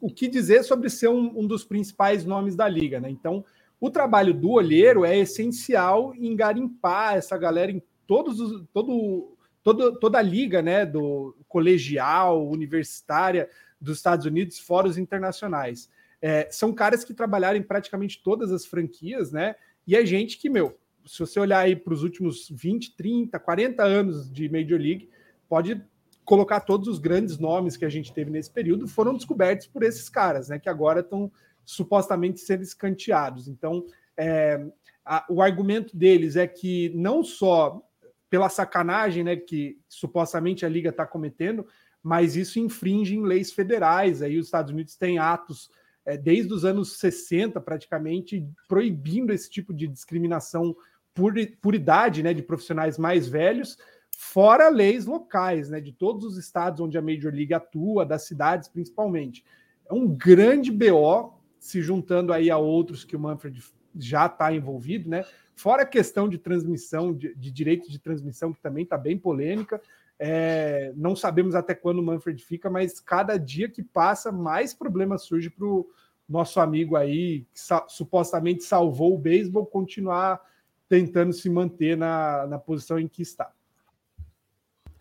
O que dizer sobre ser um, um dos principais nomes da liga, né? Então, o trabalho do olheiro é essencial em garimpar essa galera em todos os, todo todo, toda a liga né, do colegial, universitária dos Estados Unidos, fora os internacionais. É, são caras que trabalharam em praticamente todas as franquias, né? E é gente que, meu, se você olhar aí para os últimos 20, 30, 40 anos de Major League, pode colocar todos os grandes nomes que a gente teve nesse período foram descobertos por esses caras, né? Que agora estão supostamente sendo escanteados. Então, é, a, o argumento deles é que não só pela sacanagem né, que supostamente a Liga está cometendo, mas isso infringe em leis federais. Aí os Estados Unidos têm atos é, desde os anos 60, praticamente, proibindo esse tipo de discriminação por, por idade né, de profissionais mais velhos, fora leis locais, né, de todos os estados onde a Major League atua, das cidades principalmente. É um grande BO, se juntando aí a outros que o Manfred já está envolvido, né? Fora a questão de transmissão, de, de direito de transmissão, que também está bem polêmica. É, não sabemos até quando o Manfred fica, mas cada dia que passa, mais problema surge para o nosso amigo aí, que supostamente salvou o beisebol, continuar tentando se manter na, na posição em que está.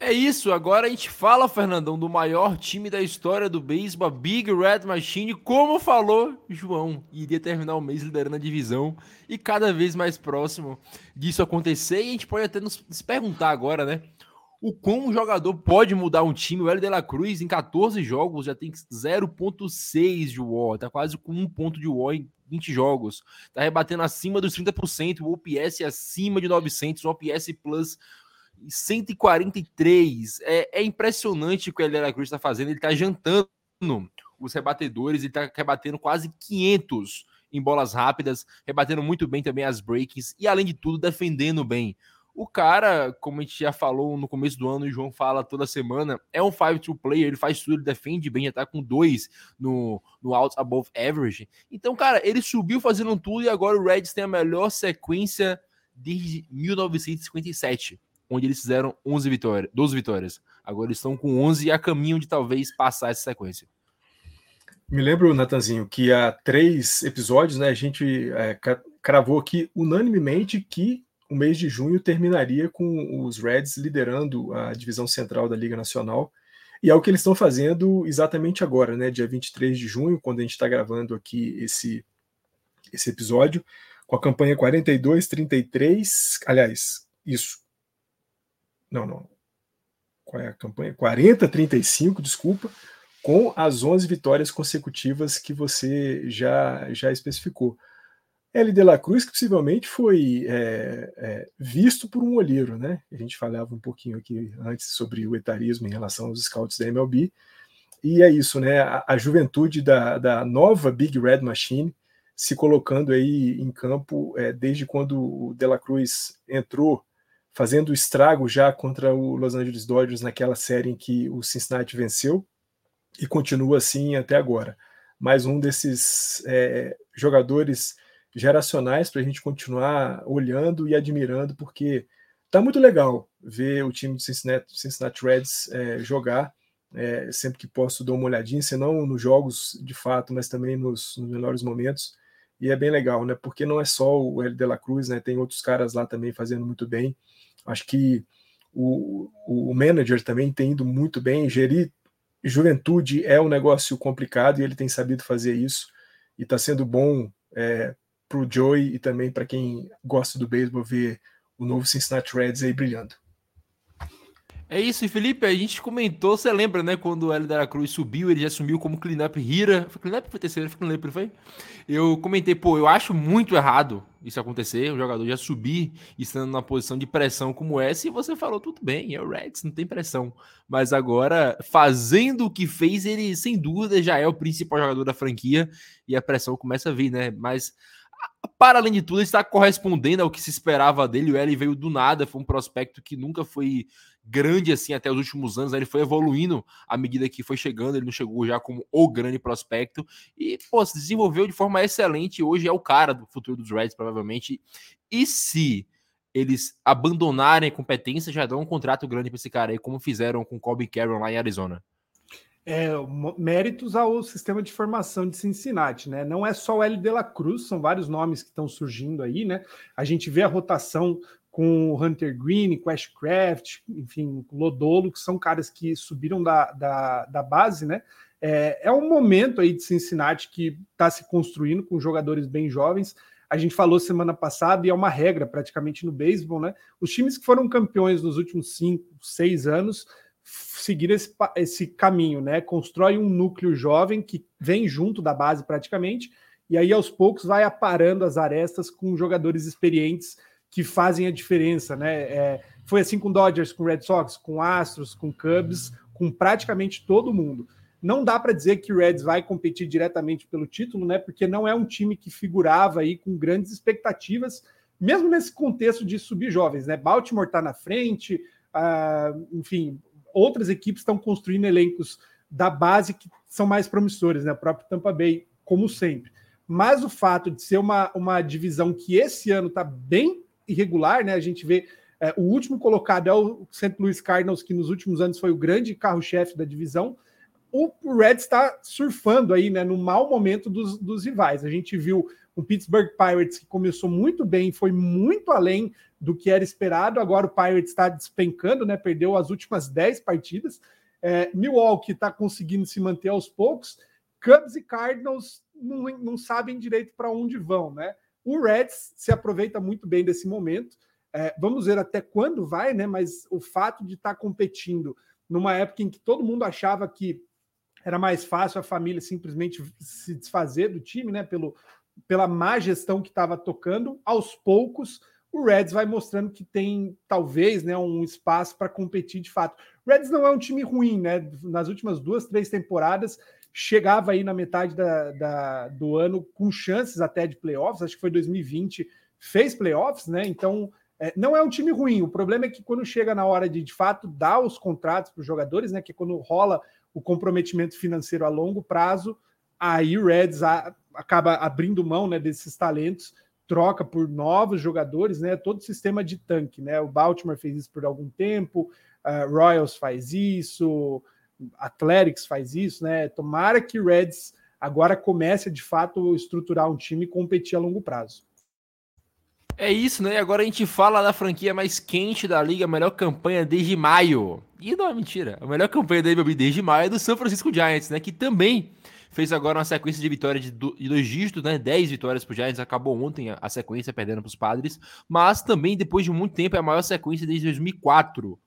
É isso, agora a gente fala, Fernandão, do maior time da história do beisebol, Big Red Machine. Como falou João, iria terminar o mês liderando a divisão e cada vez mais próximo disso acontecer. E a gente pode até nos perguntar agora, né? O como um jogador pode mudar um time. O Hélio de la Cruz, em 14 jogos, já tem 0,6 de WAR, tá quase com um ponto de WAR em 20 jogos. Tá rebatendo acima dos 30%, o OPS acima de 900, o OPS Plus 143. É, é impressionante o que o Helena Cruz está fazendo. Ele está jantando os rebatedores, ele está rebatendo quase 500 em bolas rápidas, rebatendo muito bem também as breaks e, além de tudo, defendendo bem. O cara, como a gente já falou no começo do ano, e o João fala toda semana, é um 5-2 player, ele faz tudo, ele defende bem, já tá com dois no, no out above average. Então, cara, ele subiu fazendo tudo e agora o Reds tem a melhor sequência desde 1957 onde eles fizeram 11 vitórias, 12 vitórias. Agora eles estão com 11 e a caminho de talvez passar essa sequência. Me lembro, Natanzinho, que há três episódios, né, a gente é, cravou aqui unanimemente que o mês de junho terminaria com os Reds liderando a divisão central da Liga Nacional. E é o que eles estão fazendo exatamente agora, né, dia 23 de junho, quando a gente está gravando aqui esse, esse episódio, com a campanha 42-33, aliás, isso, não, não. Qual é a campanha? 40-35, desculpa, com as 11 vitórias consecutivas que você já, já especificou. L. De La Cruz, que possivelmente foi é, é, visto por um olheiro, né? A gente falava um pouquinho aqui antes sobre o etarismo em relação aos scouts da MLB. E é isso, né? A, a juventude da, da, nova Big Red Machine se colocando aí em campo é, desde quando o De La Cruz entrou, fazendo estrago já contra o Los Angeles Dodgers naquela série em que o Cincinnati venceu e continua assim até agora. Mais um desses é, jogadores geracionais para a gente continuar olhando e admirando, porque tá muito legal ver o time do Cincinnati, Cincinnati Reds é, jogar. É, sempre que posso dou uma olhadinha, se não nos jogos de fato, mas também nos, nos, melhores momentos. E é bem legal, né? Porque não é só o L de la Cruz, né? Tem outros caras lá também fazendo muito bem. Acho que o, o manager também tem ido muito bem. Gerir juventude é um negócio complicado e ele tem sabido fazer isso. E está sendo bom é, para o Joey e também para quem gosta do beisebol ver o novo Cincinnati Reds aí brilhando. É isso, Felipe, a gente comentou, você lembra, né, quando o Hélio da Cruz subiu, ele já assumiu como cleanup hira. Foi cleanup foi terceiro, foi cleanup, foi? Eu comentei, pô, eu acho muito errado isso acontecer, o jogador já subir estando numa posição de pressão como essa, e você falou, tudo bem, é o Reds, não tem pressão. Mas agora, fazendo o que fez, ele, sem dúvida, já é o principal jogador da franquia, e a pressão começa a vir, né? Mas para além de tudo, ele está correspondendo ao que se esperava dele. O L veio do nada, foi um prospecto que nunca foi grande assim até os últimos anos. Né? Ele foi evoluindo à medida que foi chegando. Ele não chegou já como o grande prospecto e pô, se desenvolveu de forma excelente. Hoje é o cara do futuro dos Reds, provavelmente. E se eles abandonarem a competência, já dão um contrato grande para esse cara aí, como fizeram com Colby Carroll lá em Arizona. É, méritos ao sistema de formação de Cincinnati, né? Não é só o L. De La Cruz, são vários nomes que estão surgindo aí, né? A gente vê a rotação com o Hunter Green, Questcraft, enfim, Lodolo, que são caras que subiram da, da, da base, né? É, é um momento aí de Cincinnati que está se construindo com jogadores bem jovens. A gente falou semana passada, e é uma regra praticamente no beisebol, né? Os times que foram campeões nos últimos cinco, seis anos seguir esse, esse caminho, né? Constrói um núcleo jovem que vem junto da base praticamente, e aí aos poucos vai aparando as arestas com jogadores experientes que fazem a diferença, né? É, foi assim com Dodgers, com Red Sox, com Astros, com Cubs, com praticamente todo mundo. Não dá para dizer que o Reds vai competir diretamente pelo título, né? Porque não é um time que figurava aí com grandes expectativas, mesmo nesse contexto de subir jovens, né? Baltimore está na frente, uh, enfim, outras equipes estão construindo elencos da base que são mais promissores, né? O próprio Tampa Bay, como sempre. Mas o fato de ser uma, uma divisão que esse ano está bem irregular, né? A gente vê é, o último colocado é o St. Louis Cardinals, que nos últimos anos foi o grande carro-chefe da divisão. O Reds está surfando aí, né, no mau momento dos, dos rivais. A gente viu o Pittsburgh Pirates que começou muito bem, foi muito além do que era esperado. Agora o Pirates está despencando, né? Perdeu as últimas 10 partidas. É, Milwaukee está conseguindo se manter aos poucos. Cubs e Cardinals não, não sabem direito para onde vão, né? O Reds se aproveita muito bem desse momento. É, vamos ver até quando vai, né? Mas o fato de estar tá competindo numa época em que todo mundo achava que era mais fácil a família simplesmente se desfazer do time, né? Pelo, pela má gestão que estava tocando, aos poucos o Reds vai mostrando que tem talvez né, um espaço para competir de fato. Reds não é um time ruim, né? Nas últimas duas, três temporadas, chegava aí na metade da, da, do ano com chances até de playoffs, acho que foi 2020, fez playoffs, né? Então é, não é um time ruim. O problema é que quando chega na hora de de fato dar os contratos para os jogadores, né? Que é quando rola o comprometimento financeiro a longo prazo, aí o Reds a, acaba abrindo mão né, desses talentos troca por novos jogadores, né? Todo sistema de tanque, né? O Baltimore fez isso por algum tempo, uh, Royals faz isso, Athletics faz isso, né? Tomara que Reds agora comece de fato estruturar um time e competir a longo prazo. É isso, né? Agora a gente fala da franquia mais quente da liga, a melhor campanha desde maio. E não é mentira, a melhor campanha da MLB desde maio é do San Francisco Giants, né? Que também fez agora uma sequência de vitórias de, dois dígitos, né? 10 vitórias pro Giants, acabou ontem a, a sequência perdendo para os Padres, mas também depois de muito tempo é a maior sequência desde 2004.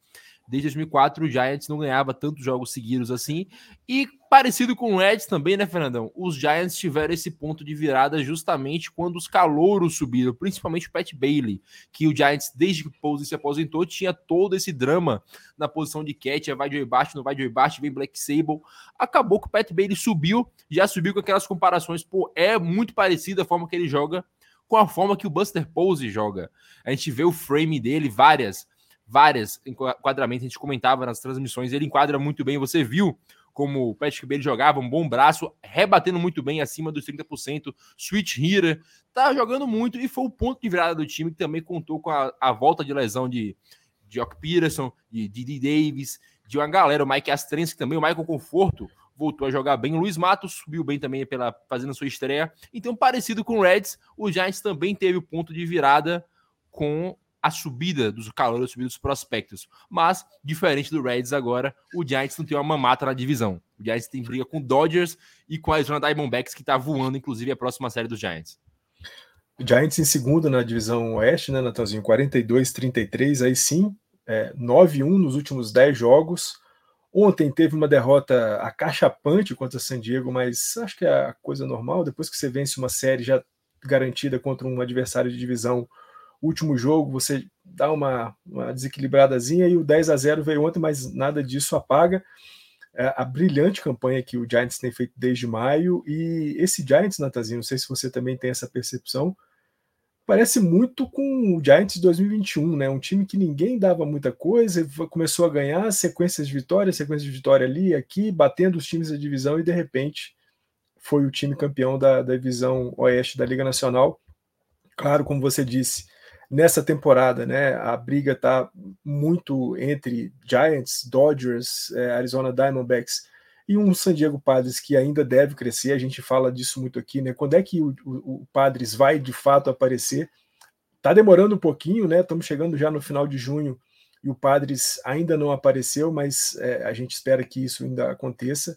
Desde 2004, o Giants não ganhava tantos jogos seguidos assim. E parecido com o Reds também, né, Fernandão? Os Giants tiveram esse ponto de virada justamente quando os calouros subiram, principalmente o Pat Bailey, que o Giants, desde que o se aposentou, tinha todo esse drama na posição de catch, vai de baixo, não vai de baixo, vem Black Sable. Acabou que o Pat Bailey subiu, já subiu com aquelas comparações, pô, é muito parecida a forma que ele joga com a forma que o Buster Pose joga. A gente vê o frame dele, várias várias enquadramentos, a gente comentava nas transmissões, ele enquadra muito bem, você viu como o Patrick Bailey jogava, um bom braço, rebatendo muito bem acima dos 30%, switch hitter, tá jogando muito e foi o ponto de virada do time que também contou com a, a volta de lesão de Jock Peterson, de Didi Davis, de uma galera, o Mike Astrensky também, o Michael Conforto voltou a jogar bem, o Luiz Matos subiu bem também pela fazendo sua estreia, então parecido com o Reds, o Giants também teve o ponto de virada com a subida dos calores, a subida dos prospectos. Mas, diferente do Reds agora, o Giants não tem uma mamata na divisão. O Giants tem briga com Dodgers e com a Arizona Diamondbacks, que está voando, inclusive, a próxima série dos Giants. Giants em segundo na divisão oeste, né, Natanzinho? 42-33, aí sim, é, 9-1 nos últimos 10 jogos. Ontem teve uma derrota acachapante contra San Diego, mas acho que é a coisa normal. Depois que você vence uma série já garantida contra um adversário de divisão, último jogo você dá uma, uma desequilibradazinha e o 10 a 0 veio ontem, mas nada disso apaga é, a brilhante campanha que o Giants tem feito desde maio e esse Giants, Natazinho, não sei se você também tem essa percepção, parece muito com o Giants 2021, né? Um time que ninguém dava muita coisa, começou a ganhar sequências de vitória, sequências de vitória ali, aqui, batendo os times da divisão e de repente foi o time campeão da, da divisão oeste da Liga Nacional. Claro, como você disse, nessa temporada, né? A briga está muito entre Giants, Dodgers, é, Arizona Diamondbacks e um San Diego Padres que ainda deve crescer. A gente fala disso muito aqui, né? Quando é que o, o, o Padres vai de fato aparecer? Tá demorando um pouquinho, né? Estamos chegando já no final de junho e o Padres ainda não apareceu, mas é, a gente espera que isso ainda aconteça.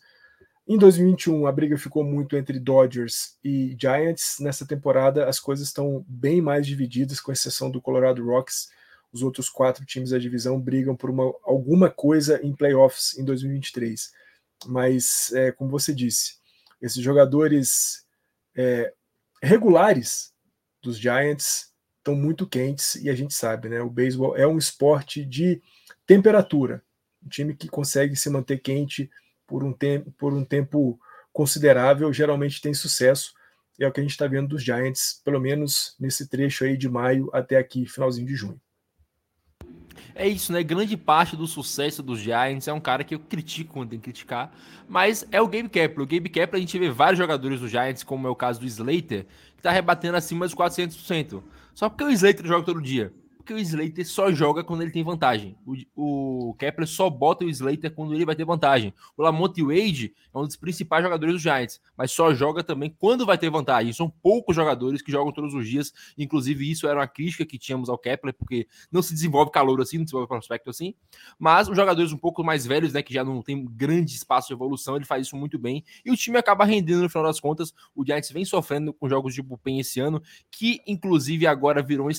Em 2021, a briga ficou muito entre Dodgers e Giants. Nessa temporada, as coisas estão bem mais divididas, com exceção do Colorado Rocks. Os outros quatro times da divisão brigam por uma, alguma coisa em playoffs em 2023. Mas, é, como você disse, esses jogadores é, regulares dos Giants estão muito quentes e a gente sabe, né? O beisebol é um esporte de temperatura. Um time que consegue se manter quente por um, tempo, por um tempo considerável, geralmente tem sucesso. É o que a gente está vendo dos Giants, pelo menos nesse trecho aí de maio até aqui, finalzinho de junho. É isso, né? Grande parte do sucesso dos Giants é um cara que eu critico quando tem que criticar, mas é o Gabe Kepler. O Gabe Kepler, a gente vê vários jogadores dos Giants, como é o caso do Slater, que tá rebatendo acima dos 400%. Só porque o Slater joga todo dia porque o Slater só joga quando ele tem vantagem. O, o Kepler só bota o Slater quando ele vai ter vantagem. O Lamont Wade é um dos principais jogadores do Giants, mas só joga também quando vai ter vantagem. São poucos jogadores que jogam todos os dias. Inclusive, isso era uma crítica que tínhamos ao Kepler, porque não se desenvolve calor assim, não se desenvolve prospecto assim. Mas os jogadores um pouco mais velhos, né, que já não tem grande espaço de evolução, ele faz isso muito bem. E o time acaba rendendo no final das contas. O Giants vem sofrendo com jogos de bullpen esse ano, que inclusive agora virou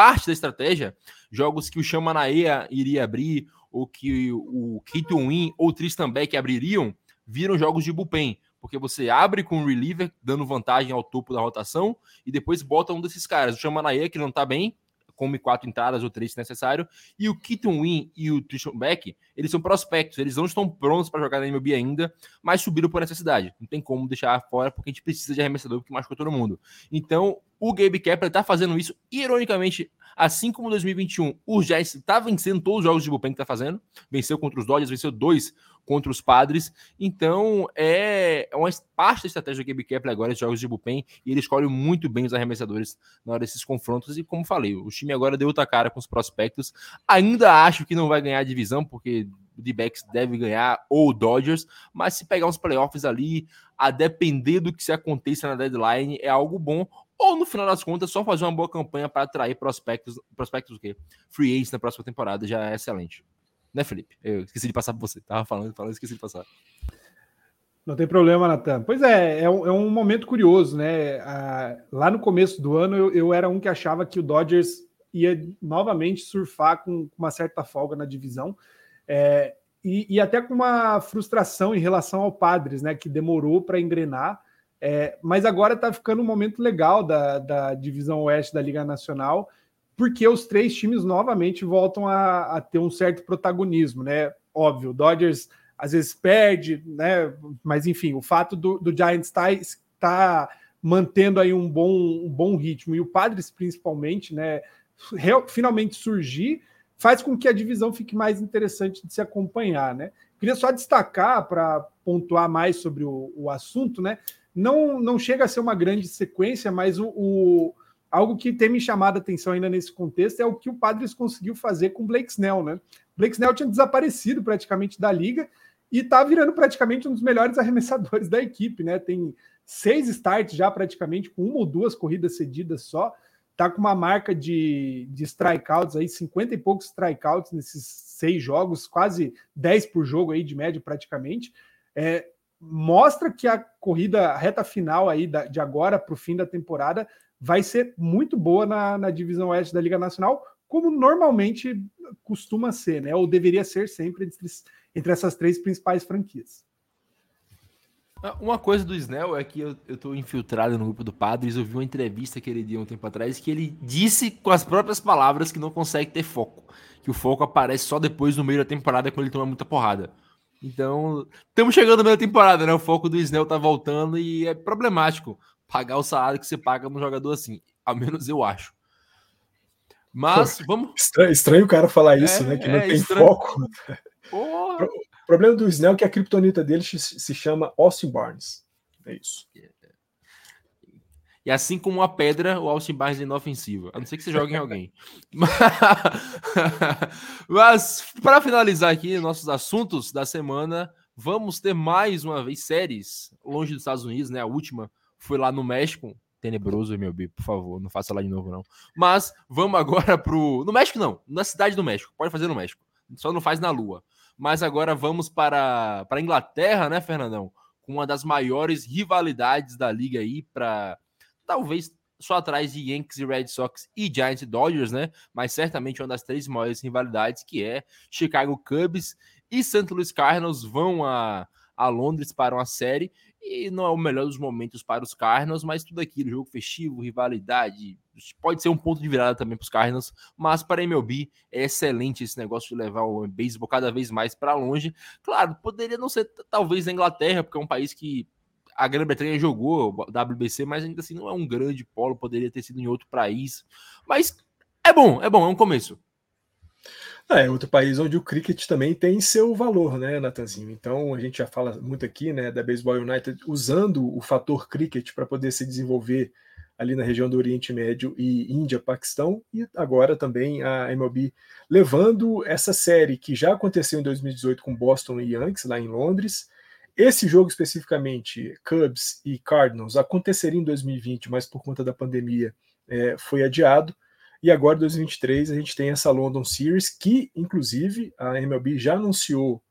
parte da estratégia. Jogos que o Chamanaea iria abrir, ou que o Kito Win ou o Tristan Beck abririam, viram jogos de bullpen porque você abre com o reliever, dando vantagem ao topo da rotação, e depois bota um desses caras. O Chamanaia, que não tá bem, come quatro entradas ou três se necessário, e o Keaton Win e o Tristan Beck, eles são prospectos, eles não estão prontos para jogar na MLB ainda, mas subiram por necessidade. Não tem como deixar fora, porque a gente precisa de arremessador que machucou todo mundo. Então, o Gabe Kepler tá fazendo isso, ironicamente, assim como 2021, o Giants tá vencendo todos os jogos de bullpen que tá fazendo, venceu contra os Dodgers, venceu dois contra os Padres. Então, é uma parte da estratégia do Gabe Kepler agora, de jogos de bullpen, e ele escolhe muito bem os arremessadores na hora desses confrontos. E como falei, o time agora deu outra cara com os prospectos. Ainda acho que não vai ganhar a divisão, porque o D-Backs deve ganhar, ou o Dodgers, mas se pegar uns playoffs ali, a depender do que se aconteça na deadline, é algo bom. Ou no final das contas, só fazer uma boa campanha para atrair prospectos, prospectos o quê? Free agents na próxima temporada já é excelente. Né, Felipe? Eu esqueci de passar para você. Tava falando, falando, esqueci de passar. Não tem problema, Natan. Pois é, é um, é um momento curioso, né? Ah, lá no começo do ano, eu, eu, era um que achava que o Dodgers ia novamente surfar com uma certa folga na divisão. É, e, e, até com uma frustração em relação ao Padres, né, que demorou para engrenar, é, mas agora está ficando um momento legal da, da divisão oeste da Liga Nacional, porque os três times novamente voltam a, a ter um certo protagonismo, né? Óbvio, o Dodgers às vezes perde, né? Mas enfim, o fato do, do Giants estar tá, tá mantendo aí um bom, um bom ritmo e o Padres principalmente, né? Real, finalmente surgir faz com que a divisão fique mais interessante de se acompanhar, né? Queria só destacar para pontuar mais sobre o, o, assunto, né? Não, não chega a ser uma grande sequência, mas o, o, algo que tem me chamado a atenção ainda nesse contexto é o que o Padres conseguiu fazer com o Blake Snell, né? Blake Snell tinha desaparecido praticamente da liga e está virando praticamente um dos melhores arremessadores da equipe, né? Tem seis starts já praticamente com uma ou duas corridas cedidas só tá com uma marca de, de strikeouts aí, 50 e poucos strikeouts nesses seis jogos, quase 10 por jogo aí de média praticamente. É, mostra que a corrida a reta final aí da, de agora para o fim da temporada vai ser muito boa na, na divisão oeste da Liga Nacional, como normalmente costuma ser, né? Ou deveria ser sempre entre, entre essas três principais franquias. Ah, uma coisa do Snell é que eu, eu tô infiltrado no grupo do Padres, eu vi uma entrevista que ele deu um tempo atrás que ele disse com as próprias palavras que não consegue ter foco. Que o foco aparece só depois no meio da temporada quando ele toma muita porrada. Então, estamos chegando no meio da temporada, né? O foco do Snell tá voltando e é problemático pagar o salário que você paga num jogador assim. Ao menos eu acho. Mas Pô, vamos. Estranho, estranho, o cara falar isso, é, né? Que não é tem estranho. foco. Porra problema do Snell é que a criptonita dele se chama Austin Barnes. É isso. E assim como a pedra, o Austin Barnes é inofensivo. A não ser que você jogue em alguém. *laughs* *laughs* Mas, para finalizar aqui nossos assuntos da semana, vamos ter mais uma vez séries longe dos Estados Unidos, né? A última foi lá no México. Tenebroso, meu B, por favor, não faça lá de novo, não. Mas vamos agora pro. No México, não. Na cidade do México. Pode fazer no México. Só não faz na Lua. Mas agora vamos para, para a Inglaterra, né, Fernandão? Com uma das maiores rivalidades da liga aí, para talvez só atrás de Yankees e Red Sox e Giants e Dodgers, né? Mas certamente uma das três maiores rivalidades, que é Chicago Cubs e St. Louis Cardinals vão a, a Londres para uma série e não é o melhor dos momentos para os Cardinals, mas tudo aquilo, jogo festivo, rivalidade, pode ser um ponto de virada também para os Cardinals, mas para a MLB é excelente esse negócio de levar o beisebol cada vez mais para longe. Claro, poderia não ser talvez a Inglaterra, porque é um país que a Grã-Bretanha jogou WBC, mas ainda assim não é um grande polo, poderia ter sido em outro país. Mas é bom, é bom, é um começo. É, outro país onde o cricket também tem seu valor, né, Natanzinho? Então a gente já fala muito aqui, né, da Baseball United usando o fator cricket para poder se desenvolver ali na região do Oriente Médio e Índia, Paquistão, e agora também a MLB levando essa série que já aconteceu em 2018 com Boston e Yankees lá em Londres. Esse jogo especificamente, Cubs e Cardinals, aconteceria em 2020, mas por conta da pandemia é, foi adiado. E agora, em 2023, a gente tem essa London Series, que, inclusive, a MLB já anunciou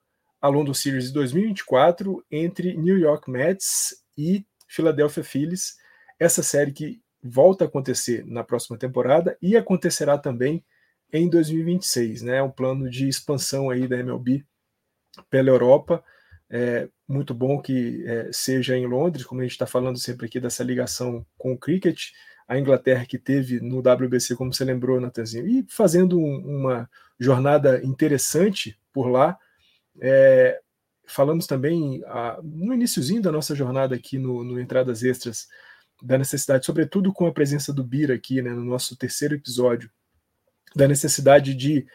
a London Series de 2024 entre New York Mets e Philadelphia Phillies. Essa série que volta a acontecer na próxima temporada e acontecerá também em 2026, né? Um plano de expansão aí da MLB pela Europa. É muito bom que é, seja em Londres, como a gente está falando sempre aqui dessa ligação com o cricket a Inglaterra que teve no WBC, como você lembrou, Natanzinho, e fazendo um, uma jornada interessante por lá. É, falamos também a, no iníciozinho da nossa jornada aqui no, no, Entradas Extras da necessidade, sobretudo com a presença do Bira aqui, né, no nosso terceiro episódio, da necessidade de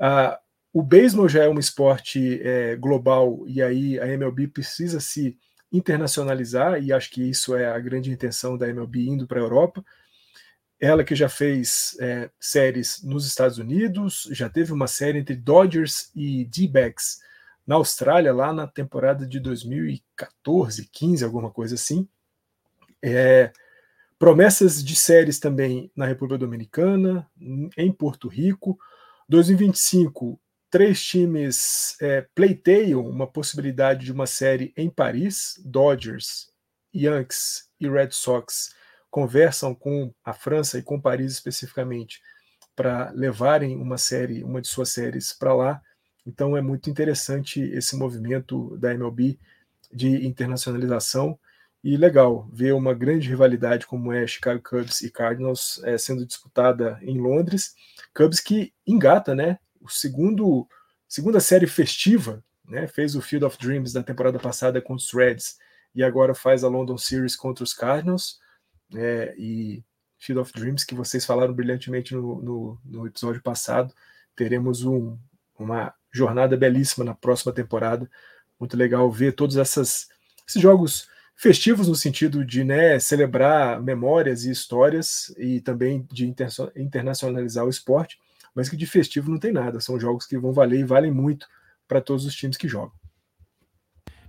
a, o beisebol já é um esporte é, global e aí a MLB precisa se internacionalizar, e acho que isso é a grande intenção da MLB indo para a Europa. Ela que já fez é, séries nos Estados Unidos, já teve uma série entre Dodgers e D-backs na Austrália, lá na temporada de 2014, 15, alguma coisa assim. É, promessas de séries também na República Dominicana, em Porto Rico. 2025 três times é, pleiteiam uma possibilidade de uma série em Paris, Dodgers, Yankees e Red Sox conversam com a França e com Paris especificamente para levarem uma série, uma de suas séries para lá. Então é muito interessante esse movimento da MLB de internacionalização e legal ver uma grande rivalidade como é Chicago Cubs e Cardinals é, sendo disputada em Londres. Cubs que engata, né? Segundo segunda série festiva, né? Fez o Field of Dreams da temporada passada contra os Reds e agora faz a London Series contra os Cardinals. É, e Field of Dreams que vocês falaram brilhantemente no, no, no episódio passado. Teremos um, uma jornada belíssima na próxima temporada. Muito legal ver todos essas, esses jogos festivos no sentido de né, celebrar memórias e histórias e também de internacionalizar o esporte, mas que de festivo não tem nada. São jogos que vão valer e valem muito para todos os times que jogam.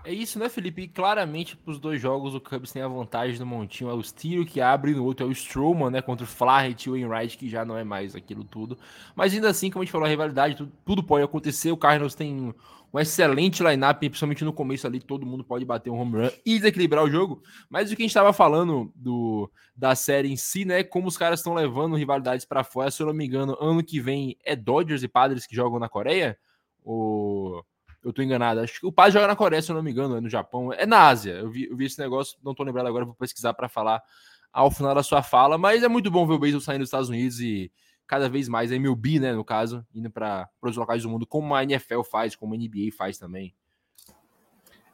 É isso, né, Felipe? E claramente, para os dois jogos, o Cubs tem a vantagem no montinho. É o Steel que abre, no outro é o Strowman, né? Contra o Flaherty e o Wainwright, que já não é mais aquilo tudo. Mas ainda assim, como a gente falou, a rivalidade, tudo, tudo pode acontecer. O Cardinals tem um excelente lineup, principalmente no começo ali, todo mundo pode bater um home run e desequilibrar o jogo. Mas o que a gente estava falando do, da série em si, né? Como os caras estão levando rivalidades para fora. Se eu não me engano, ano que vem é Dodgers e Padres que jogam na Coreia. O eu tô enganado. Acho que o pai joga na Coreia, se eu não me engano, é no Japão. É na Ásia. Eu vi, eu vi esse negócio, não tô lembrado agora, vou pesquisar para falar ao final da sua fala. Mas é muito bom ver o beisebol saindo dos Estados Unidos e cada vez mais a MLB, né, no caso, indo para os locais do mundo, como a NFL faz, como a NBA faz também.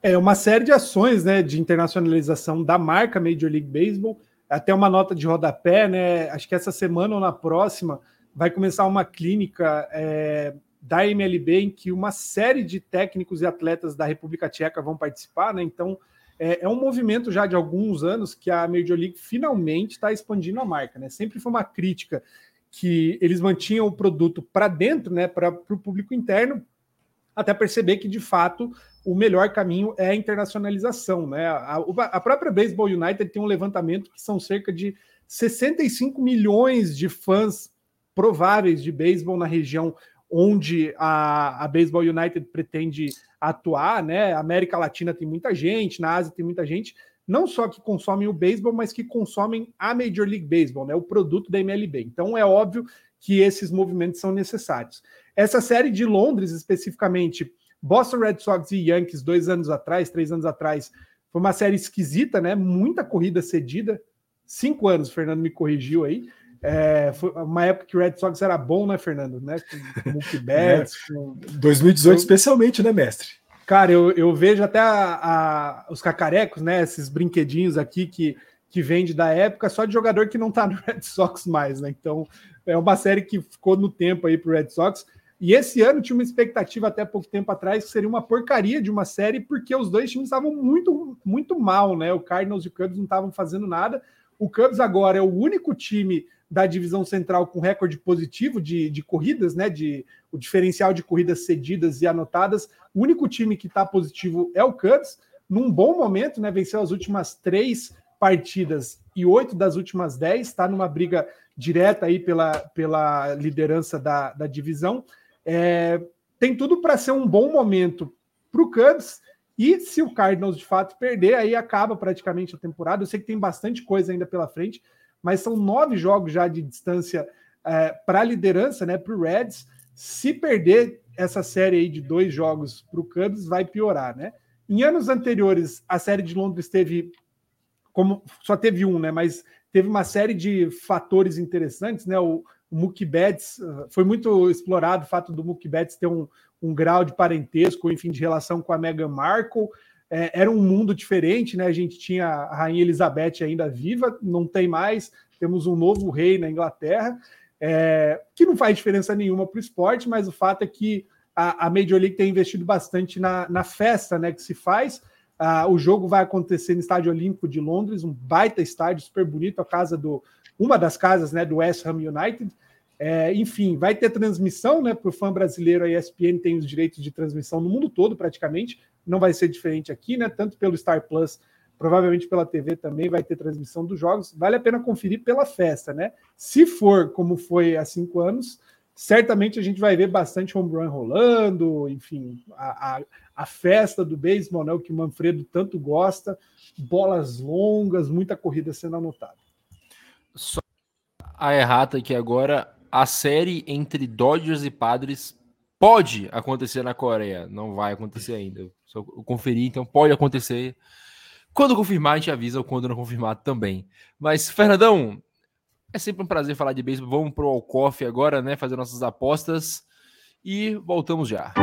É uma série de ações, né, de internacionalização da marca Major League Baseball. Até uma nota de rodapé, né? Acho que essa semana ou na próxima vai começar uma clínica é, da MLB, em que uma série de técnicos e atletas da República Tcheca vão participar, né? Então é, é um movimento já de alguns anos que a Major League finalmente está expandindo a marca, né? Sempre foi uma crítica que eles mantinham o produto para dentro, né? Para o público interno, até perceber que de fato o melhor caminho é a internacionalização, né? A, a própria Baseball United tem um levantamento que são cerca de 65 milhões de fãs prováveis de beisebol na região onde a, a Baseball United pretende atuar, né? América Latina tem muita gente, na Ásia tem muita gente, não só que consomem o beisebol, mas que consomem a Major League Baseball, né? O produto da MLB. Então é óbvio que esses movimentos são necessários. Essa série de Londres, especificamente, Boston Red Sox e Yankees, dois anos atrás, três anos atrás, foi uma série esquisita, né? Muita corrida cedida. Cinco anos, Fernando me corrigiu aí. É, foi uma época que o Red Sox era bom, né, Fernando? Né? Com, com Betts, *laughs* é. com... 2018 eu, especialmente, né, mestre? Cara, eu, eu vejo até a, a, os cacarecos, né? Esses brinquedinhos aqui que, que vende da época, só de jogador que não tá no *laughs* Red Sox mais, né? Então, é uma série que ficou no tempo aí pro Red Sox. E esse ano tinha uma expectativa até pouco tempo atrás que seria uma porcaria de uma série, porque os dois times estavam muito, muito mal, né? O Cardinals e o Cubs não estavam fazendo nada. O Cubs agora é o único time da divisão central com recorde positivo de, de corridas, né? De o diferencial de corridas cedidas e anotadas. O único time que está positivo é o Cubs, num bom momento, né? Venceu as últimas três partidas e oito das últimas dez, está numa briga direta aí pela, pela liderança da, da divisão. É, tem tudo para ser um bom momento para o Cubs. E se o Cardinals de fato perder, aí acaba praticamente a temporada. Eu sei que tem bastante coisa ainda pela frente, mas são nove jogos já de distância é, para a liderança, né? Para o Reds. Se perder essa série aí de dois jogos para o Cubs, vai piorar, né? Em anos anteriores, a série de Londres teve como só teve um, né? Mas teve uma série de fatores interessantes, né? O, Mookie uh, foi muito explorado o fato do Mookie ter um, um grau de parentesco, enfim, de relação com a Meghan Markle. É, era um mundo diferente, né? A gente tinha a Rainha Elizabeth ainda viva, não tem mais, temos um novo rei na Inglaterra, é, que não faz diferença nenhuma para o esporte, mas o fato é que a, a, Major League tem investido bastante na, na festa né, que se faz. Ah, o jogo vai acontecer no Estádio Olímpico de Londres, um baita estádio super bonito, a casa do uma das casas né, do West Ham United. É, enfim, vai ter transmissão né, para o fã brasileiro. A ESPN tem os direitos de transmissão no mundo todo, praticamente. Não vai ser diferente aqui, né? Tanto pelo Star Plus, provavelmente pela TV também vai ter transmissão dos jogos. Vale a pena conferir pela festa, né? Se for como foi há cinco anos, certamente a gente vai ver bastante home run rolando, enfim, a, a, a festa do beisebol, né? O que o Manfredo tanto gosta, bolas longas, muita corrida sendo anotada. Só a errata aqui agora a série entre Dodgers e Padres pode acontecer na Coreia. Não vai acontecer ainda. Só conferir, então pode acontecer. Quando confirmar, a gente avisa, ou quando não confirmar também. Mas, Fernandão, é sempre um prazer falar de beisebol. Vamos pro Alcoff agora, né? Fazer nossas apostas. E voltamos já.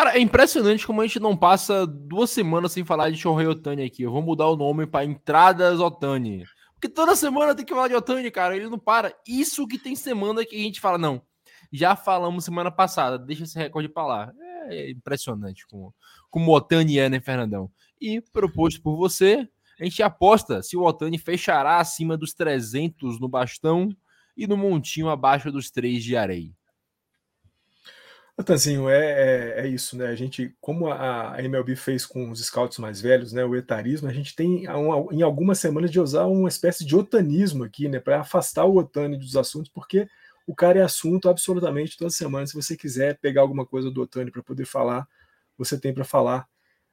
Cara, é impressionante como a gente não passa duas semanas sem falar de Shohei Otani aqui. Eu vou mudar o nome para Entradas Otani. Porque toda semana tem que falar de Otani, cara. Ele não para. Isso que tem semana que a gente fala, não. Já falamos semana passada, deixa esse recorde para lá. É impressionante como, como o Otani é, né, Fernandão? E proposto por você, a gente aposta se o Otani fechará acima dos 300 no bastão e no montinho abaixo dos 3 de areia. Natanzinho, é, é, é, isso, né? A gente, como a, a, MLB fez com os scouts mais velhos, né? O etarismo, a gente tem em algumas semanas de usar uma espécie de otanismo aqui, né? Para afastar o Otani dos assuntos, porque o cara é assunto absolutamente toda semana. Se você quiser pegar alguma coisa do Otani para poder falar, você tem para falar.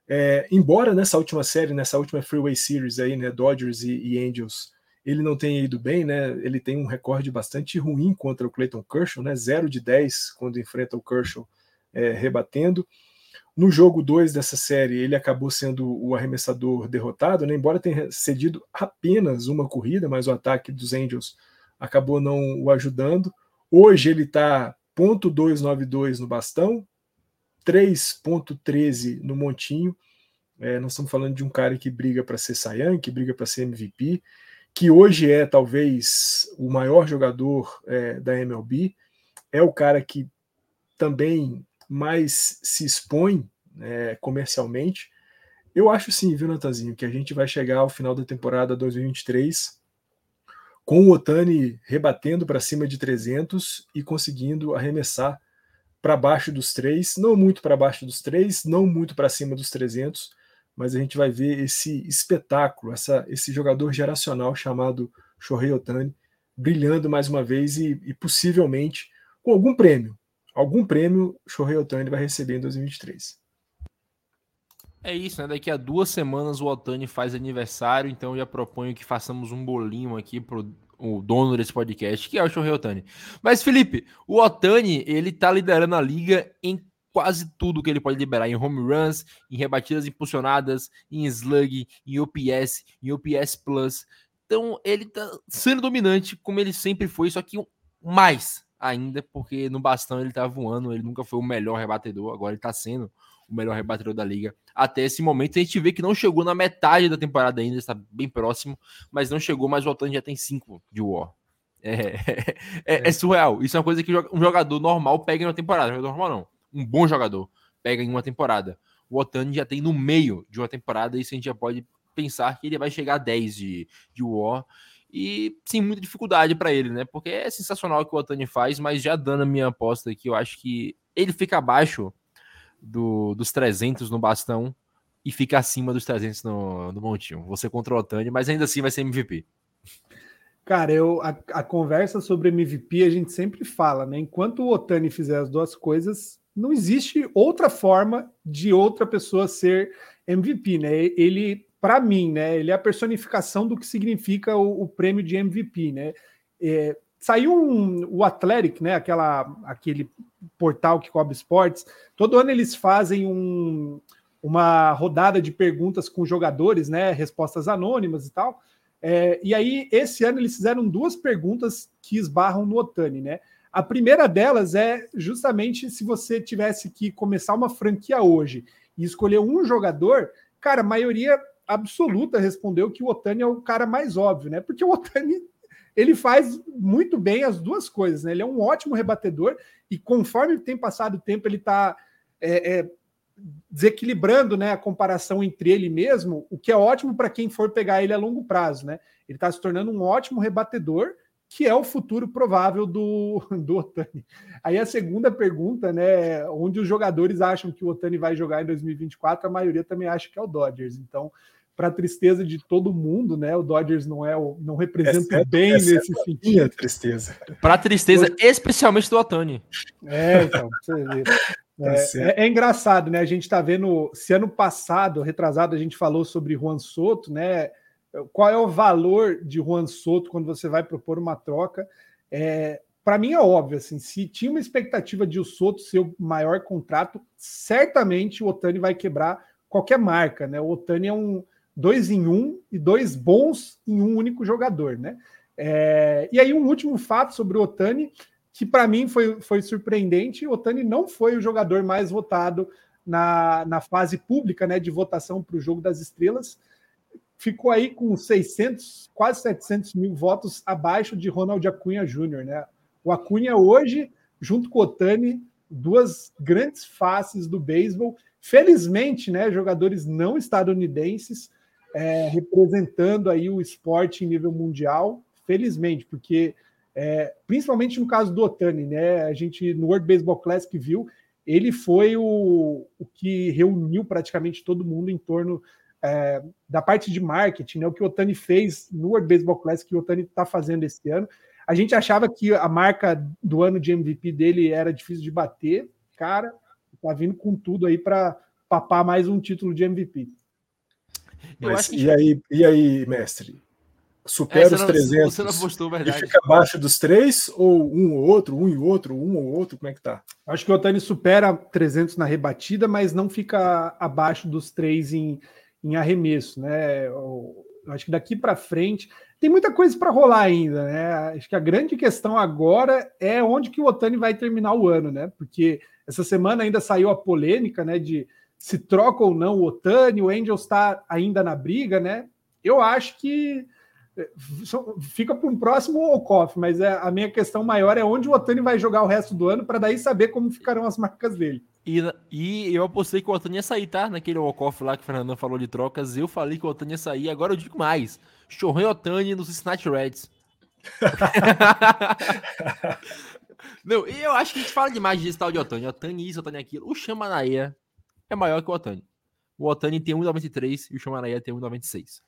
É, embora nessa última série, nessa última Freeway Series aí, né? Dodgers e, e Angels ele não tem ido bem, né? Ele tem um recorde bastante ruim contra o Clayton Kershaw, né? 0 de 10 quando enfrenta o Kershaw é, rebatendo. No jogo 2 dessa série, ele acabou sendo o arremessador derrotado, né? embora tenha cedido apenas uma corrida, mas o ataque dos Angels acabou não o ajudando. Hoje ele está .292 no bastão, 3.13 no montinho. É, nós estamos falando de um cara que briga para ser Saiyan, que briga para ser MVP que hoje é talvez o maior jogador é, da MLB, é o cara que também mais se expõe é, comercialmente. Eu acho sim, viu, Natanzinho, que a gente vai chegar ao final da temporada 2023 com o Otani rebatendo para cima de 300 e conseguindo arremessar para baixo dos três, não muito para baixo dos três, não muito para cima dos 300, mas a gente vai ver esse espetáculo, essa, esse jogador geracional chamado Shohei Otani brilhando mais uma vez e, e possivelmente com algum prêmio. Algum prêmio Shohei Otani vai receber em 2023. É isso, né? Daqui a duas semanas o Otani faz aniversário, então eu já proponho que façamos um bolinho aqui pro o dono desse podcast, que é o Shohei Otani. Mas, Felipe, o Otani, ele tá liderando a liga em quase tudo que ele pode liberar em home runs, em rebatidas impulsionadas, em slug, em OPS, em OPS plus. Então ele tá sendo dominante como ele sempre foi, só que mais ainda, porque no bastão ele tá voando, ele nunca foi o melhor rebatedor, agora ele tá sendo o melhor rebatedor da liga até esse momento. A gente vê que não chegou na metade da temporada ainda, está bem próximo, mas não chegou, mas o Otani já tem 5 de War. *laughs* É, é, é, é, surreal. Isso é uma coisa que um jogador normal pega na temporada. Jogador normal não um bom jogador pega em uma temporada. O Otani já tem no meio de uma temporada, isso a gente já pode pensar que ele vai chegar a 10 de, de War. E sim, muita dificuldade para ele, né? Porque é sensacional o que o Otani faz, mas já dando a minha aposta aqui, eu acho que ele fica abaixo do, dos 300 no bastão e fica acima dos 300 no, no montinho. Você contra o Otani, mas ainda assim vai ser MVP. Cara, eu, a, a, conversa sobre MVP a gente sempre fala, né? Enquanto o Otani fizer as duas coisas, não existe outra forma de outra pessoa ser MVP, né? Ele, para mim, né? Ele é a personificação do que significa o, o prêmio de MVP, né? É, saiu um, o Athletic, né? Aquela, aquele portal que cobre esportes. Todo ano eles fazem um, uma rodada de perguntas com jogadores, né? Respostas anônimas e tal. É, e aí, esse ano, eles fizeram duas perguntas que esbarram no Otani, né? A primeira delas é justamente se você tivesse que começar uma franquia hoje e escolher um jogador, cara, a maioria absoluta respondeu que o Otani é o cara mais óbvio, né? Porque o Otani ele faz muito bem as duas coisas, né? Ele é um ótimo rebatedor e conforme tem passado o tempo, ele está é, é, desequilibrando né, a comparação entre ele mesmo, o que é ótimo para quem for pegar ele a longo prazo, né? Ele está se tornando um ótimo rebatedor que é o futuro provável do, *laughs* do Otani. Aí a segunda pergunta, né, onde os jogadores acham que o Otani vai jogar em 2024, a maioria também acha que é o Dodgers. Então, para tristeza de todo mundo, né, o Dodgers não é o, não representa é bem nesse sentido. tristeza. Para tristeza, especialmente do Otani. É, então, você vê. *laughs* Tá é, é, é, engraçado, né? A gente está vendo, se ano passado, retrasado, a gente falou sobre Juan Soto, né? Qual é o valor de Juan Soto quando você vai propor uma troca? É, Para mim é óbvio, assim, se tinha uma expectativa de o Soto ser o maior contrato, certamente o Otani vai quebrar qualquer marca, né? O Otani é um dois em um e dois bons em um único jogador, né? É, e aí, um último fato sobre o Otani, que para mim foi, foi surpreendente: o Otani não foi o jogador mais votado na, na fase pública né, de votação para o Jogo das Estrelas. Ficou aí com 600, quase 700 mil votos abaixo de Ronald Acunha Jr. Né? O Acunha hoje, junto com o Otani, duas grandes faces do beisebol. Felizmente, né, jogadores não estadunidenses é, representando aí o esporte em nível mundial felizmente, porque é, principalmente no caso do Otani, né? A gente no World Baseball Classic viu, ele foi o, o que reuniu praticamente todo mundo em torno é, da parte de marketing, né? O que o Otani fez no World Baseball Classic, que o Otani está fazendo esse ano. A gente achava que a marca do ano de MVP dele era difícil de bater, cara, tá vindo com tudo aí para papar mais um título de MVP. Mas, e, aí, e aí, mestre? supera os 300 você não apostou, verdade. e fica abaixo dos três, ou um ou outro, um e outro, um ou outro, como é que tá? Acho que o Otani supera 300 na rebatida, mas não fica abaixo dos três em, em arremesso, né? Eu acho que daqui para frente tem muita coisa para rolar ainda, né? Acho que a grande questão agora é onde que o Otani vai terminar o ano, né? Porque essa semana ainda saiu a polêmica, né, de se troca ou não o Otani, o Angels está ainda na briga, né? Eu acho que fica para um próximo walk-off, mas é, a minha questão maior é onde o Otani vai jogar o resto do ano para daí saber como ficarão as marcas dele. E, e eu apostei que o Otani ia sair, tá? Naquele walk-off lá que o Fernando falou de trocas, eu falei que o Otani ia sair, agora eu digo mais. Chorrei Otani no Cincinnati Reds. *laughs* Não, eu acho que a gente fala demais de tal de Otani. Otani isso, Otani aquilo. O Chamanaia é maior que o Otani. O Otani tem 1,93 e o Chamanaia tem 1,96.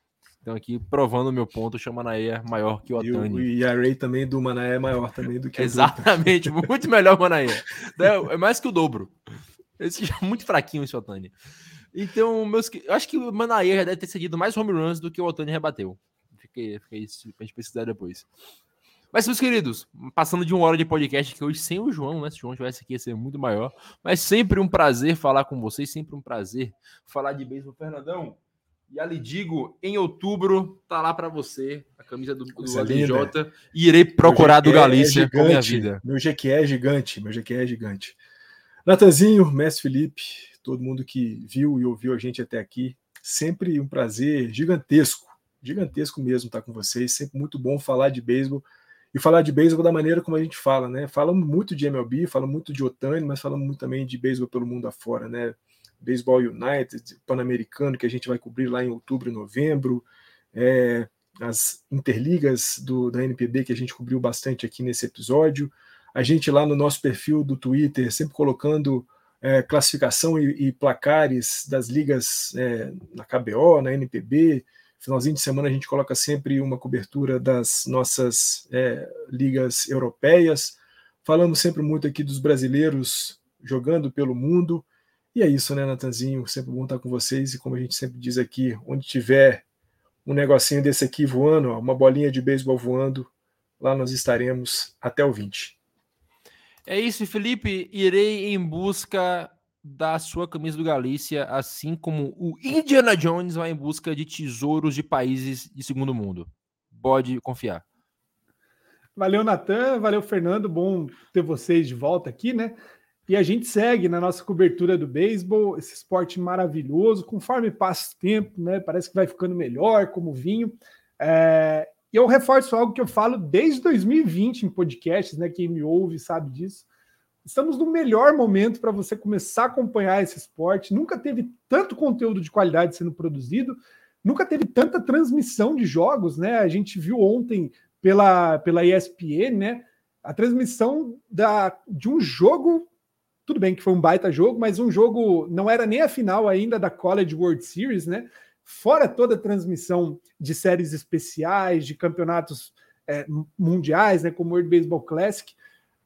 Então aqui provando o meu ponto, o Manaé é maior que o Otani. E, o, a Ray também do Manaé é maior também do que *laughs* Exatamente, muito melhor o Manaé. É, é mais que o dobro. Esse já é muito fraquinho esse Otani. Então, meus, eu acho que o Manaé já deve ter seguido mais home runs do que o Otani rebateu. Fiquei, fiquei isso pra gente pesquisar depois. Mas, meus queridos, passando de uma hora de podcast, que hoje sem o João, né? Se o João tivesse aqui, ia ser muito maior. Mas sempre um prazer falar com vocês, sempre um prazer falar de beisebol. Fernandão, e ali digo, em outubro, tá lá para você a camisa do, do ADJ e irei procurar do é Galícia é com minha vida. Meu GQ é gigante, meu GQ é gigante. Natanzinho, Mestre Felipe, todo mundo que viu e ouviu a gente até aqui, sempre um prazer gigantesco, gigantesco mesmo estar com vocês, sempre muito bom falar de beisebol e falar de beisebol da maneira como a gente fala, né? Falamos muito de MLB, falamos muito de Otani, mas falamos muito também de beisebol pelo mundo afora, né? Baseball United, Pan-Americano, que a gente vai cobrir lá em outubro e novembro, é, as interligas do, da NPB, que a gente cobriu bastante aqui nesse episódio, a gente lá no nosso perfil do Twitter, sempre colocando é, classificação e, e, placares das ligas é, na KBO, na NPB. Finalzinho de semana a gente coloca sempre uma cobertura das nossas é, ligas europeias. Falamos sempre muito aqui dos brasileiros jogando pelo mundo. E é isso, né, Natanzinho? Sempre bom estar com vocês. E como a gente sempre diz aqui, onde tiver um negocinho desse aqui voando, ó, uma bolinha de beisebol voando, lá nós estaremos até o 20. É isso, Felipe. Irei em busca da sua camisa do Galícia, assim como o Indiana Jones vai em busca de tesouros de países de segundo mundo. Pode confiar. Valeu, Natan. Valeu, Fernando. Bom ter vocês de volta aqui, né? E a gente segue na nossa cobertura do beisebol, esse esporte maravilhoso, conforme passa o tempo, né? Parece que vai ficando melhor, como vinho. É, e eu reforço algo que eu falo desde 2020 em podcasts, né? Quem me ouve sabe disso. Estamos no melhor momento para você começar a acompanhar esse esporte. Nunca teve tanto conteúdo de qualidade sendo produzido, nunca teve tanta transmissão de jogos, né? A gente viu ontem pela, pela ESPN, né? A transmissão da, de um jogo tudo bem que foi um baita jogo, mas um jogo não era nem a final ainda da College World Series, né? Fora toda a transmissão de séries especiais, de campeonatos é, mundiais, né? Como o World Baseball Classic.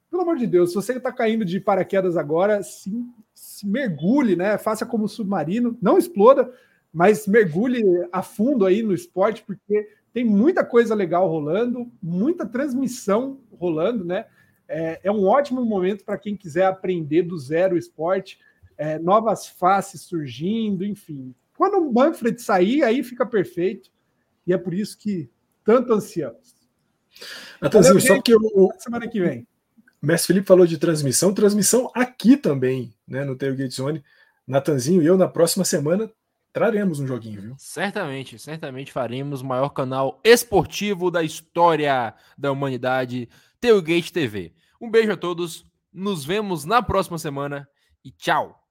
pelo amor de Deus, se você está caindo de paraquedas agora, se, se mergulhe, né? Faça como submarino, não exploda, mas mergulhe a fundo aí no esporte, porque tem muita coisa legal rolando, muita transmissão rolando, né? É, é um ótimo momento para quem quiser aprender do zero esporte, é, novas faces surgindo, enfim. Quando o Manfred sair, aí fica perfeito, e é por isso que tanto ansiamos. Natanzinho, só que o, semana que vem. O Mestre Felipe falou de transmissão, transmissão aqui também, né, no Tailgate Zone. Natanzinho e eu, na próxima semana, traremos um joguinho, viu? Certamente, certamente faremos o maior canal esportivo da história da humanidade, Tailgate TV. Um beijo a todos, nos vemos na próxima semana e tchau!